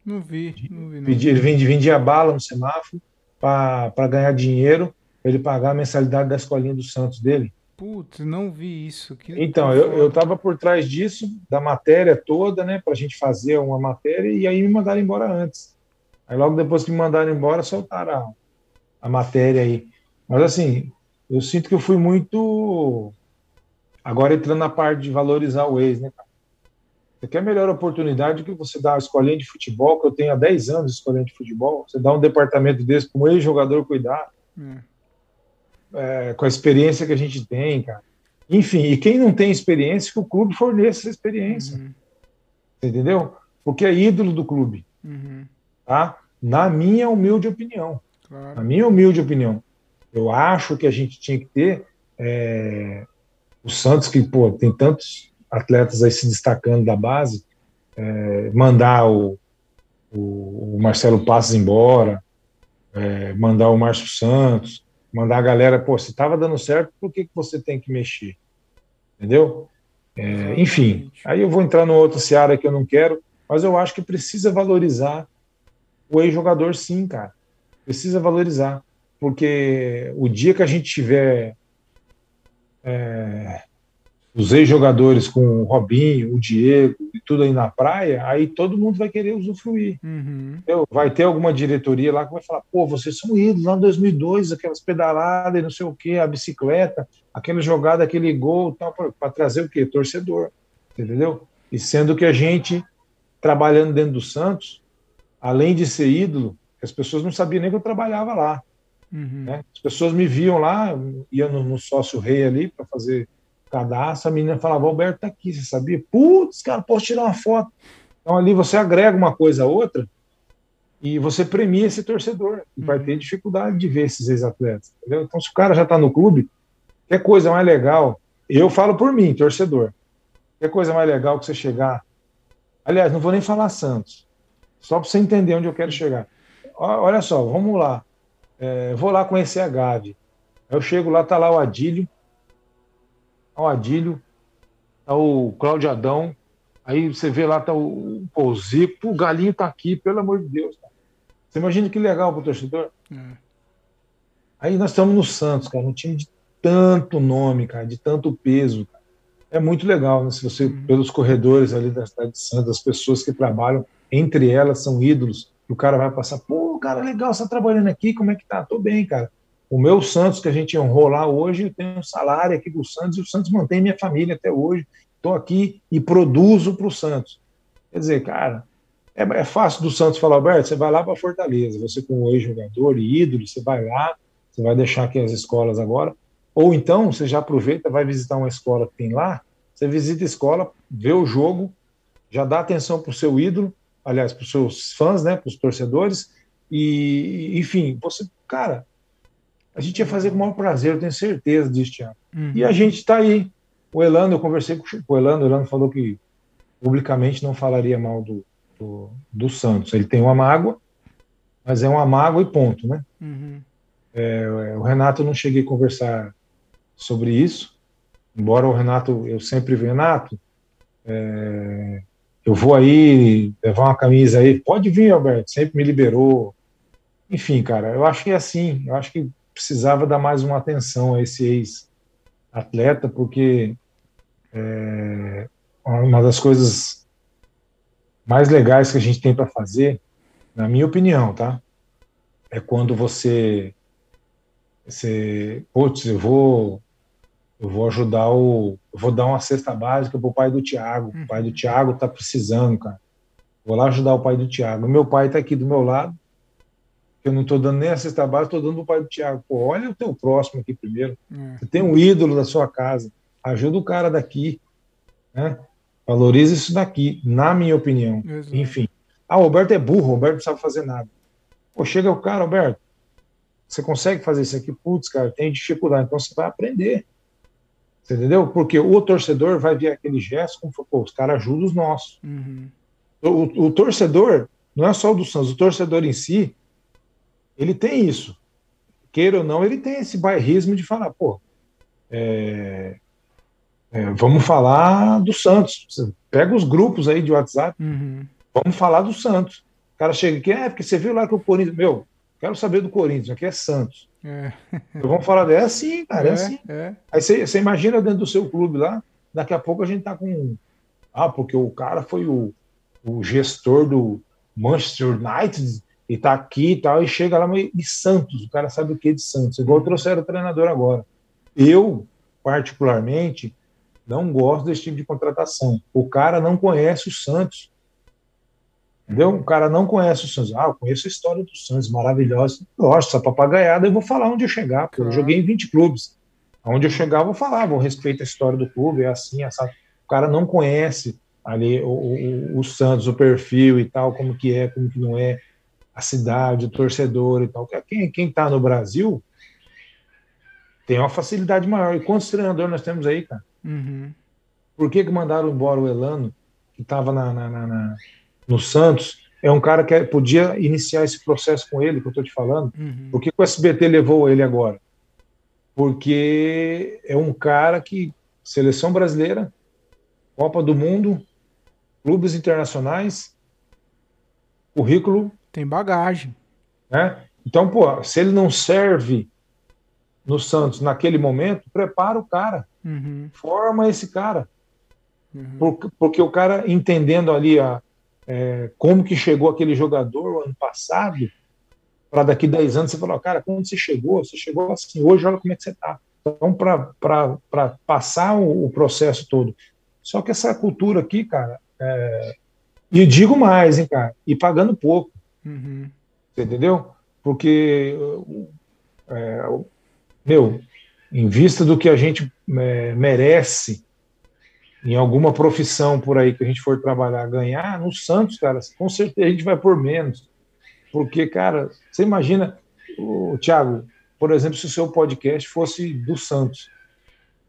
S1: Não vi, não vi. Não
S2: pedia, Ele vendia, vendia bala no semáforo para ganhar dinheiro, para ele pagar a mensalidade da escolinha do Santos dele.
S1: Putz, não vi isso. Que
S2: então, eu estava por trás disso, da matéria toda, né, para a gente fazer uma matéria, e aí me mandaram embora antes. Aí logo depois que me mandaram embora, soltaram a, a matéria aí. Mas assim, eu sinto que eu fui muito. Agora entrando na parte de valorizar o ex, né, cara? Você quer melhor oportunidade que você dá uma escolinha de futebol, que eu tenho há 10 anos de escolinha de futebol, você dá um departamento desse para um ex-jogador cuidar, hum. é, com a experiência que a gente tem, cara. Enfim, e quem não tem experiência, que o clube forneça essa experiência. Uhum. Entendeu? Porque é ídolo do clube. Uhum. Tá? Na minha humilde opinião. Claro. Na minha humilde opinião. Eu acho que a gente tinha que ter é, o Santos, que pô, tem tantos atletas aí se destacando da base, é, mandar o, o, o, Marcelo Passos embora, é, mandar o Márcio Santos, mandar a galera, pô, se estava dando certo, por que, que você tem que mexer? Entendeu? É, enfim, aí eu vou entrar no outro seara que eu não quero, mas eu acho que precisa valorizar o ex-jogador sim, cara. Precisa valorizar. Porque o dia que a gente tiver é, os ex-jogadores com o Robinho, o Diego e tudo aí na praia, aí todo mundo vai querer usufruir. Uhum. Vai ter alguma diretoria lá que vai falar: pô, vocês são ídolos lá em 2002, aquelas pedaladas e não sei o que, a bicicleta, aquela jogada, aquele gol, para trazer o quê? Torcedor. Entendeu? E sendo que a gente, trabalhando dentro do Santos, além de ser ídolo, as pessoas não sabiam nem que eu trabalhava lá. Uhum. Né? As pessoas me viam lá, ia no, no sócio rei ali para fazer cadastro, a menina falava, Alberto tá aqui, você sabia? Putz, cara, posso tirar uma foto. Então ali você agrega uma coisa a outra e você premia esse torcedor, que uhum. vai ter dificuldade de ver esses ex-atletas. Então, se o cara já está no clube, que coisa mais legal, eu falo por mim, torcedor, que coisa mais legal que você chegar. Aliás, não vou nem falar Santos, só para você entender onde eu quero chegar. Olha só, vamos lá. É, vou lá conhecer a Gavi. Eu chego lá, tá lá o Adílio, o Adílio, tá o Cláudio Adão, aí você vê lá, tá o, o Zico, o Galinho tá aqui, pelo amor de Deus. Cara. Você imagina que legal pro torcedor? É. Aí nós estamos no Santos, cara, um time de tanto nome, cara, de tanto peso. Cara. É muito legal, né? Se você, uhum. pelos corredores ali da cidade de Santos, as pessoas que trabalham, entre elas são ídolos, o cara vai passar, pô, cara, legal, você tá trabalhando aqui, como é que tá? Tô bem, cara. O meu Santos, que a gente honrou lá hoje, eu tenho um salário aqui do Santos e o Santos mantém minha família até hoje. Estou aqui e produzo para o Santos. Quer dizer, cara, é, é, fácil do Santos falar, Alberto, você vai lá para Fortaleza, você como ex-jogador e ídolo, você vai lá, você vai deixar aqui as escolas agora. Ou então, você já aproveita, vai visitar uma escola que tem lá, você visita a escola, vê o jogo, já dá atenção para o seu ídolo, aliás, para os seus fãs, né, para os torcedores, e, enfim, você, cara, a gente ia fazer com o maior prazer, eu tenho certeza disso, Tiago. Uhum. E a gente está aí. O Elano, eu conversei com o Elano, o Elano falou que publicamente não falaria mal do, do, do Santos. Ele tem uma mágoa, mas é uma mágoa e ponto, né? Uhum. É, o Renato, eu não cheguei a conversar sobre isso, embora o Renato, eu sempre vi, Renato, é, eu vou aí levar uma camisa aí, pode vir, Alberto, sempre me liberou. Enfim, cara, eu acho que é assim, eu acho que precisava dar mais uma atenção a esse ex-atleta, porque é, uma das coisas mais legais que a gente tem para fazer, na minha opinião, tá? É quando você, você putz, eu vou, eu vou ajudar o, eu vou dar uma cesta básica pro pai do Tiago. O pai do uhum. Tiago tá precisando, cara. Vou lá ajudar o pai do Tiago. Meu pai tá aqui do meu lado eu não estou dando nem a cesta básica, estou dando para o pai do Tiago. Pô, olha o teu próximo aqui primeiro. É. Você tem um ídolo da sua casa. Ajuda o cara daqui. Né? Valoriza isso daqui, na minha opinião. Exato. Enfim. Ah, o Roberto é burro, o Roberto não sabe fazer nada. Pô, chega o cara, Roberto, você consegue fazer isso aqui? Putz, cara, tem dificuldade. Então você vai aprender. Você entendeu? Porque o torcedor vai ver aquele gesto como pô, os caras ajudam os nossos. Uhum. O, o, torcedor, não é só o do Santos, o torcedor em si, ele tem isso. Queira ou não, ele tem esse bairrismo de falar, pô, é, é, vamos falar do Santos. Você pega os grupos aí de WhatsApp, uhum. vamos falar do Santos. O cara chega aqui, é, porque você viu lá que o Corinthians. Meu, quero saber do Corinthians, aqui é Santos. É. Então, vamos falar, é assim, cara, é, é assim. É. Aí você, você imagina dentro do seu clube lá, daqui a pouco a gente tá com. Ah, porque o cara foi o, o gestor do Manchester United e tá aqui e tal, e chega lá, e Santos, o cara sabe o que de Santos, igual trouxeram o treinador agora. Eu, particularmente, Não gosto desse tipo de contratação. O cara não conhece o Santos. Entendeu? O cara não conhece o Santos. Ah, eu conheço a história do Santos, maravilhosa. Gosto, essa papagaiada, eu vou falar onde eu chegar, porque eu joguei em 20 clubes. Onde eu chegar, eu vou falar, vou respeitar a história do clube, é assim, essa. O cara não conhece ali o, o, o, Santos, o perfil e tal, como que é, como que não é, a cidade, o torcedor e tal. Quem, quem tá no Brasil tem uma facilidade maior. E quantos treinadores nós temos aí, cara?
S1: Uhum.
S2: Por que, que mandaram embora o Elano, que estava na, na, na, na, no Santos? É um cara que podia iniciar esse processo com ele, que eu estou te falando.
S1: Uhum.
S2: Por que, que o SBT levou ele agora? Porque é um cara que, seleção brasileira, Copa do Mundo, clubes internacionais, currículo.
S1: Tem bagagem.
S2: Né? Então, pô, se ele não serve no Santos naquele momento, prepara o cara,
S1: uhum.
S2: forma esse cara.
S1: Uhum.
S2: Porque, porque, o cara entendendo ali a, é, como que chegou aquele jogador ano passado, para daqui 10 anos você falar, cara, quando você chegou? Você chegou assim, hoje olha como é que você está. Então, para passar o, o, processo todo. Só que essa cultura aqui, cara, é... e digo mais, hein, cara, e pagando pouco.
S1: Uhum.
S2: Você entendeu? Porque é, meu, em vista do que a gente é, merece em alguma profissão por aí que a gente for trabalhar, ganhar, no Santos, cara, com certeza a gente vai por menos. Porque, cara, você imagina, o Thiago, por exemplo, se o seu podcast fosse do Santos.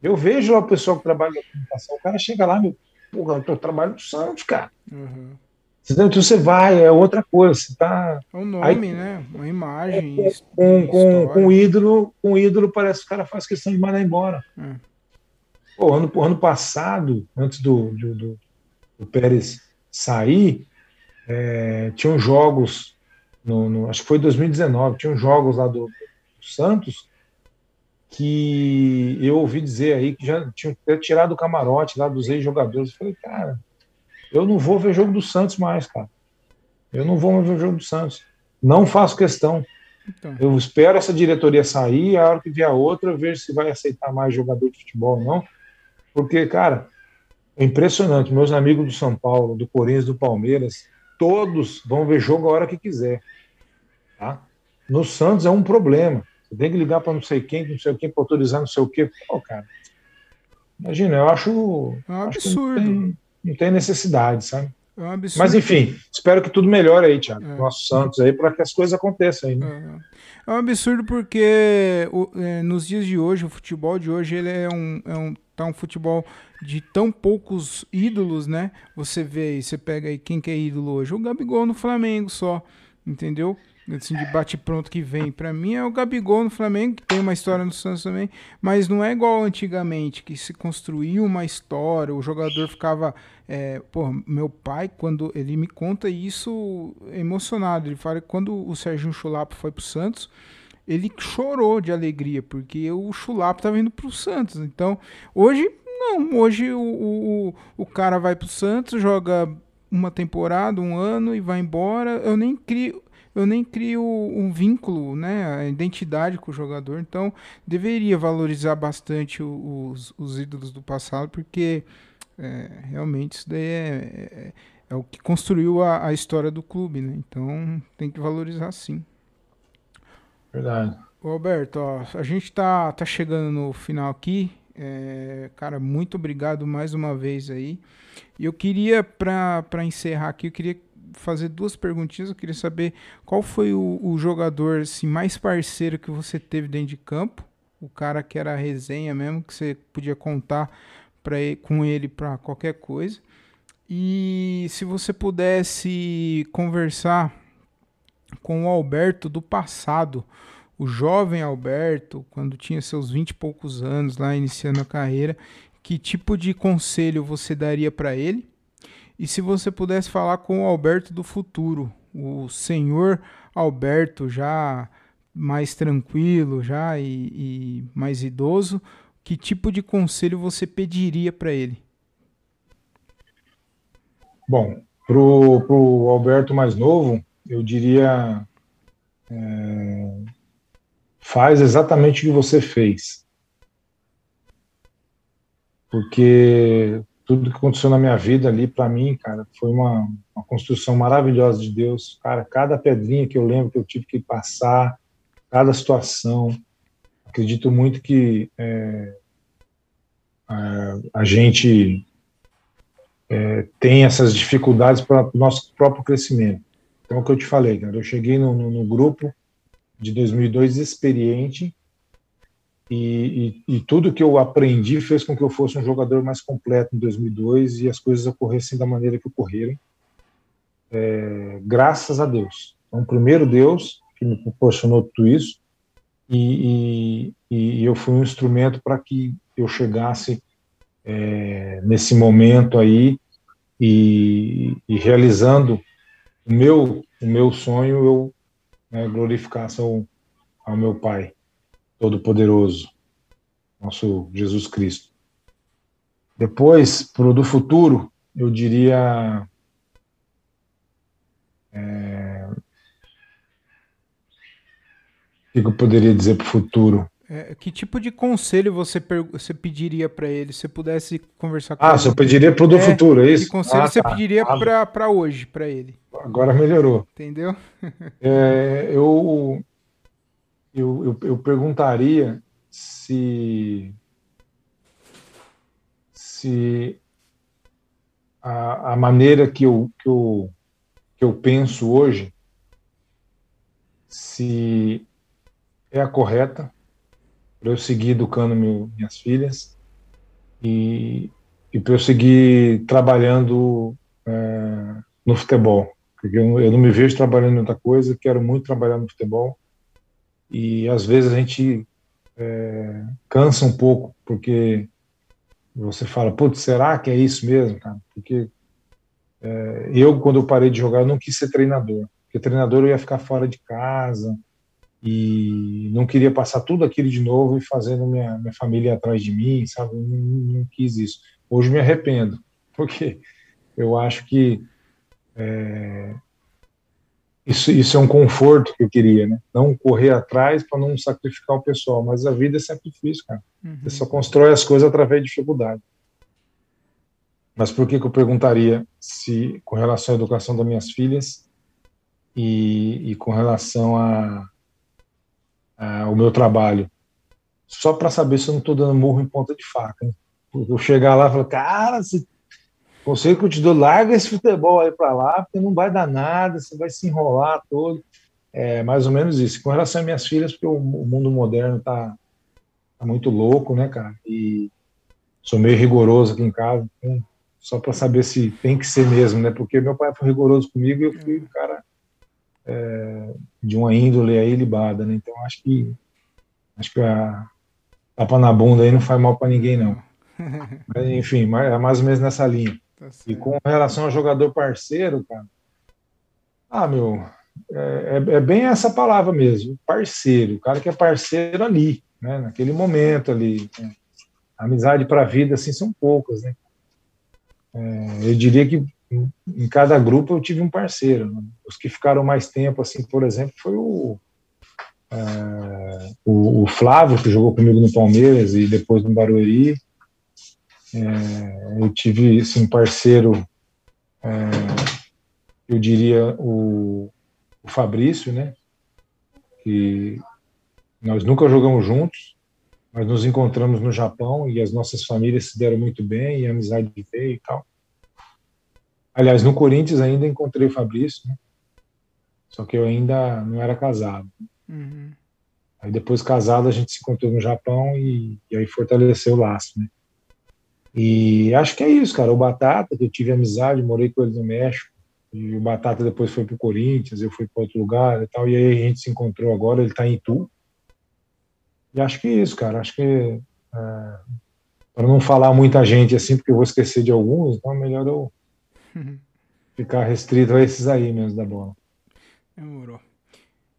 S2: Eu vejo lá o pessoal que trabalha na comunicação, o cara chega lá, meu, porra, eu trabalho do Santos, cara.
S1: Uhum.
S2: Então você vai, é outra coisa. Você tá.
S1: É um nome, aí, né? Uma imagem.
S2: Com, com, com, ídolo, com ídolo, parece que o cara faz questão de mandar embora.
S1: É.
S2: Pô, ano, ano passado, antes do, do, do, do Pérez sair, é, tinham jogos, no, no, acho que foi 2019, tinham jogos lá do, do, Santos que eu ouvi dizer aí que já tinham tirado o camarote lá dos ex-jogadores. Eu falei, cara, eu não vou ver jogo do Santos mais, cara. Eu não vou mais ver jogo do Santos. Não faço questão. Então. Eu espero essa diretoria sair, a hora que vier a outra, ver se vai aceitar mais jogador de futebol ou não. Porque, cara, é impressionante. Meus amigos do São Paulo, do Corinthians, do Palmeiras, todos vão ver jogo a hora que quiser. Tá? No Santos é um problema. Você tem que ligar para não sei quem, não sei quem, para autorizar não sei o quê. Pô, cara. Imagina, eu acho.
S1: É um absurdo
S2: não tem necessidade, sabe?
S1: É um absurdo.
S2: Mas enfim, espero que tudo melhore aí, Thiago. É. Nosso Santos aí, para que as coisas aconteçam aí.
S1: Né? É. é um absurdo porque o, é, nos dias de hoje, o futebol de hoje, ele é um, é um, tá um futebol de tão poucos ídolos, né? Você vê aí, você pega aí quem que é ídolo hoje? O Gabigol no Flamengo só, entendeu? Assim, de bate-pronto que vem. Para mim é o Gabigol no Flamengo, que tem uma história no Santos também, mas não é igual antigamente, que se construía uma história, o jogador ficava. É, pô, meu pai, quando ele me conta isso emocionado, ele fala que quando o Serginho Chulapo foi pro Santos, ele chorou de alegria, porque o Chulapo estava indo pro Santos. Então, hoje, não, hoje o, o, o cara vai pro Santos, joga uma temporada, um ano e vai embora. Eu nem crio eu nem crio um vínculo, né, a identidade com o jogador. Então, deveria valorizar bastante os, os ídolos do passado, porque é, realmente isso daí é, é, é, o que construiu a, a história do clube, né? Então, tem que valorizar sim.
S2: Verdade.
S1: Ô, Alberto, ó, a gente tá, tá chegando no final aqui. É, cara, muito obrigado mais uma vez aí. E eu queria, para encerrar aqui, eu queria fazer duas perguntinhas. Eu queria saber qual foi o, o jogador assim, mais parceiro que você teve dentro de campo, o cara que era resenha mesmo, que você podia contar pra, com ele para qualquer coisa. E se você pudesse conversar com o Alberto do passado, o jovem Alberto, quando tinha seus vinte e poucos anos lá iniciando a carreira, que tipo de conselho você daria para ele? E se você pudesse falar com o Alberto do futuro, o senhor Alberto já mais tranquilo já e, e mais idoso, que tipo de conselho você pediria para ele?
S2: Bom, para o Alberto mais novo, eu diria é, faz exatamente o que você fez. porque tudo que aconteceu na minha vida ali, para mim, cara, foi uma, uma construção maravilhosa de Deus. Cara, cada pedrinha que eu lembro que eu tive que passar, cada situação. Acredito muito que é, a, a, gente é, tem essas dificuldades para o nosso próprio crescimento. Então, é o que eu te falei, cara, eu cheguei no, no, no grupo de 2002 experiente e, e, e, tudo que eu aprendi fez com que eu fosse um jogador mais completo em 2002 e as coisas ocorressem da maneira que ocorreram, é, graças a Deus. Então, primeiro Deus que me proporcionou tudo isso e, e eu fui um instrumento para que eu chegasse é, nesse momento aí e, realizando o meu o meu sonho eu né, glorificasse ao, ao meu Pai. Todo-Poderoso, nosso Jesus Cristo. Depois, para o do futuro, eu diria. É, o que eu poderia dizer para o futuro?
S1: É, que tipo de conselho você, você pediria para ele? Se pudesse conversar
S2: com ah, ele? Ah, você pediria para o do é, futuro, é isso?
S1: Que conselho ah, você tá. pediria ah, para hoje, para ele?
S2: Agora melhorou.
S1: Entendeu?
S2: é, eu, eu, eu, eu perguntaria se, se a, a maneira que eu, que, eu, que eu penso hoje se é a correta para eu seguir educando meu, minhas filhas e, e para eu seguir trabalhando é, no futebol. Porque eu, eu, não me vejo trabalhando em outra coisa, quero muito trabalhar no futebol e às vezes a gente é, cansa um pouco, porque você fala, putz, será que é isso mesmo, cara? Porque é, eu, quando eu parei de jogar, eu não quis ser treinador, porque treinador eu ia ficar fora de casa e não queria passar tudo aquilo de novo e fazendo minha, minha família atrás de mim, sabe? Eu não, não quis isso. Hoje me arrependo, porque eu acho que é, isso, isso é um conforto que eu queria, né? Não correr atrás para não sacrificar o pessoal, mas a vida é sacrifício, cara. Uhum. Você só constrói as coisas através de dificuldade. Mas por que, que eu perguntaria se, com relação à educação das minhas filhas e, e com relação a, a, ao meu trabalho? Só para saber se eu não estou dando murro em ponta de faca. Né? Eu chegar lá e falar, cara, você Conselho que eu te dou, larga esse futebol aí para lá, porque não vai dar nada, você vai se enrolar todo. É mais ou menos isso. Com relação às minhas filhas, porque o, mundo moderno tá, tá muito louco, né, cara? E sou meio rigoroso aqui em casa, então, só para saber se tem que ser mesmo, né? Porque meu pai foi rigoroso comigo e eu fui um cara é, de uma índole aí libada, né? Então acho que acho que a tapa na bunda aí não faz mal para ninguém, não. Mas, enfim, é mais ou menos nessa linha. Tá e com relação ao jogador parceiro, cara, ah, meu, é, é, é, bem essa palavra mesmo, parceiro, o cara que é parceiro ali, né, naquele momento ali. Né? Amizade para a vida, assim, são poucas, né? É, eu diria que em cada grupo eu tive um parceiro. Né? Os que ficaram mais tempo, assim, por exemplo, foi o, é, o, o, Flávio, que jogou comigo no Palmeiras e depois no Barueri. É, eu tive assim, um parceiro, é, eu diria o, o Fabrício, né? Que nós nunca jogamos juntos, mas nos encontramos no Japão e as nossas famílias se deram muito bem e a amizade veio e tal. Aliás, no Corinthians ainda encontrei o Fabrício, né? Só que eu ainda não era casado. Uhum. Aí depois casado a gente se encontrou no Japão e, e aí fortaleceu o laço, né? E acho que é isso, cara. O Batata, que eu tive amizade, morei com ele no México, e o Batata depois foi para o Corinthians, eu fui para outro lugar e tal, e aí a gente se encontrou agora, ele está em Itu. E acho que é isso, cara. Acho que, é, para não falar muita gente assim, porque eu vou esquecer de alguns, então é melhor eu ficar restrito a esses aí mesmo da bola.
S1: Demorou.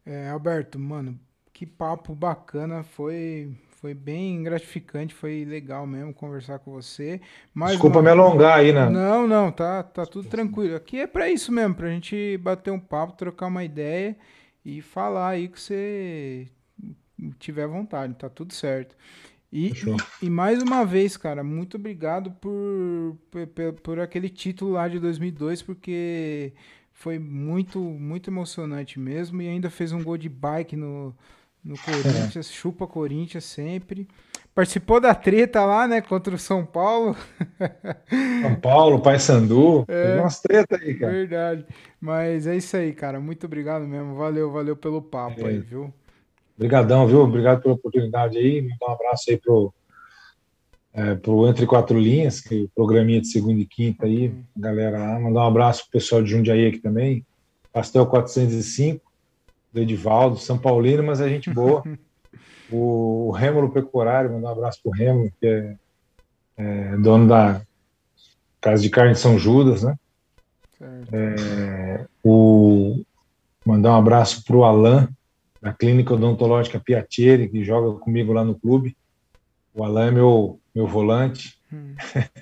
S1: É, Alberto, mano, que papo bacana. Foi foi bem gratificante, foi legal mesmo conversar com você.
S2: Mais Desculpa uma... me alongar aí, né?
S1: Não, não, tá, tá tudo tranquilo. Aqui é para isso mesmo, pra gente bater um papo, trocar uma ideia e falar aí que você tiver vontade, tá tudo certo. E, e, e, mais uma vez, cara, muito obrigado por, por, por, aquele título lá de 2002, porque foi muito, muito emocionante mesmo. E ainda fez um gol de bike no, no Corinthians, chupa Corinthians sempre. Participou da treta lá, né, contra o São Paulo.
S2: São Paulo, Paysandu, é, umas treta aí, cara.
S1: Verdade. Mas é isso aí, cara. Muito obrigado mesmo. Valeu, valeu pelo papo é. aí, viu?
S2: Obrigadão, viu? Obrigado pela oportunidade aí. Mandar um abraço aí pro, é, pro Entre Quatro Linhas, que é o programinha de segunda e quinta aí, uhum. galera lá. Mandar um abraço pro pessoal de Jundiaí aqui também. Pastel 405, do Edivaldo, São Paulino, mas é gente boa. o, o Rêmulo Pecuário, mandar um abraço pro Rêmulo, que é, é, dono da Casa de Carne de São Judas, né? É, o, mandar um abraço pro Alan, da Clínica Odontológica Piatieri, que joga comigo lá no clube. O Alan é meu, meu volante. Hum.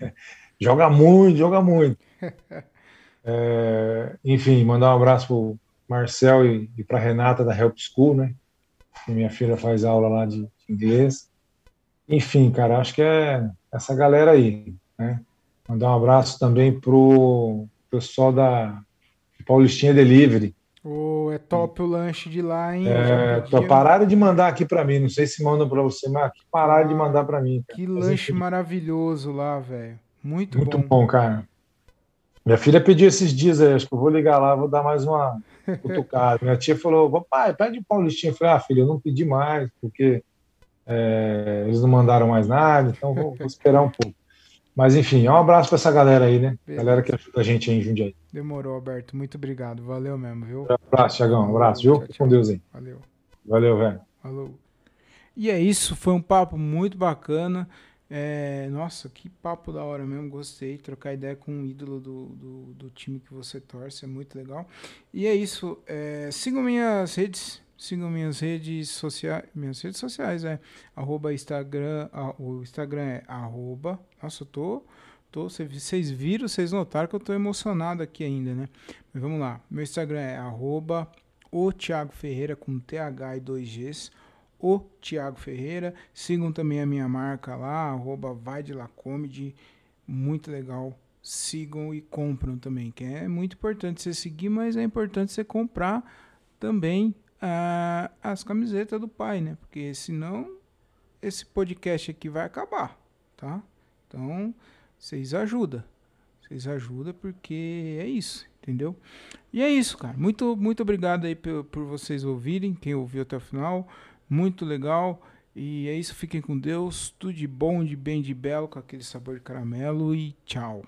S2: joga muito, joga muito. É, enfim, mandar um abraço pro Marcel e, e para Renata da Help School, né? Que minha filha faz aula lá de, de inglês. Enfim, cara, acho que é essa galera aí, né? Mandar um abraço também pro pessoal da Paulistinha Delivery,
S1: Oh, é top o lanche de lá, hein?
S2: É, pararam de mandar aqui para mim. Não sei se mandam para você, mas pararam ah, de mandar para mim.
S1: Cara. Que lanche maravilhoso lá, velho. Muito,
S2: Muito bom. bom, cara. Minha filha pediu esses dias aí, acho que eu vou ligar lá, vou dar mais uma cutucada. Minha tia falou, pai, pede Paulistinha. Eu falei, ah, filha, eu não pedi mais, porque é, eles não mandaram mais nada, então vou, vou esperar um pouco. Mas enfim, um abraço para essa galera aí, né? Beleza. Galera que ajuda a gente aí em Jundiaí.
S1: Demorou, Alberto. Muito obrigado. Valeu mesmo, viu?
S2: Um abraço, Thiagão. Um abraço, viu? Tchau, tchau. Com Deus aí.
S1: Valeu.
S2: Valeu, velho.
S1: Falou. E é isso. Foi um papo muito bacana. É, nossa, que papo da hora mesmo. Gostei. Trocar ideia com um ídolo do, do, do time que você torce. É muito legal. E é isso. É, sigam minhas redes Sigam minhas redes sociais. Minhas redes sociais é arroba Instagram. o Instagram é arroba. Nossa, eu tô. tô vocês viram, vocês notaram que eu tô emocionado aqui ainda, né? Mas vamos lá. Meu Instagram é arroba o Thiago Ferreira com TH e 2Gs. O Thiago Ferreira. Sigam também a minha marca lá, arroba vai de la comedy. Muito legal. Sigam e compram também, que é muito importante você seguir, mas é importante você comprar também ah, as camisetas do pai, né? Porque senão esse podcast aqui vai acabar, tá? Então, vocês ajudam. Vocês ajudam porque é isso, entendeu? E é isso, cara. Muito, muito obrigado aí por, por vocês ouvirem, quem ouviu até o final. Muito legal. E é isso, fiquem com Deus. Tudo de bom, de bem, de belo, com aquele sabor de caramelo. E tchau.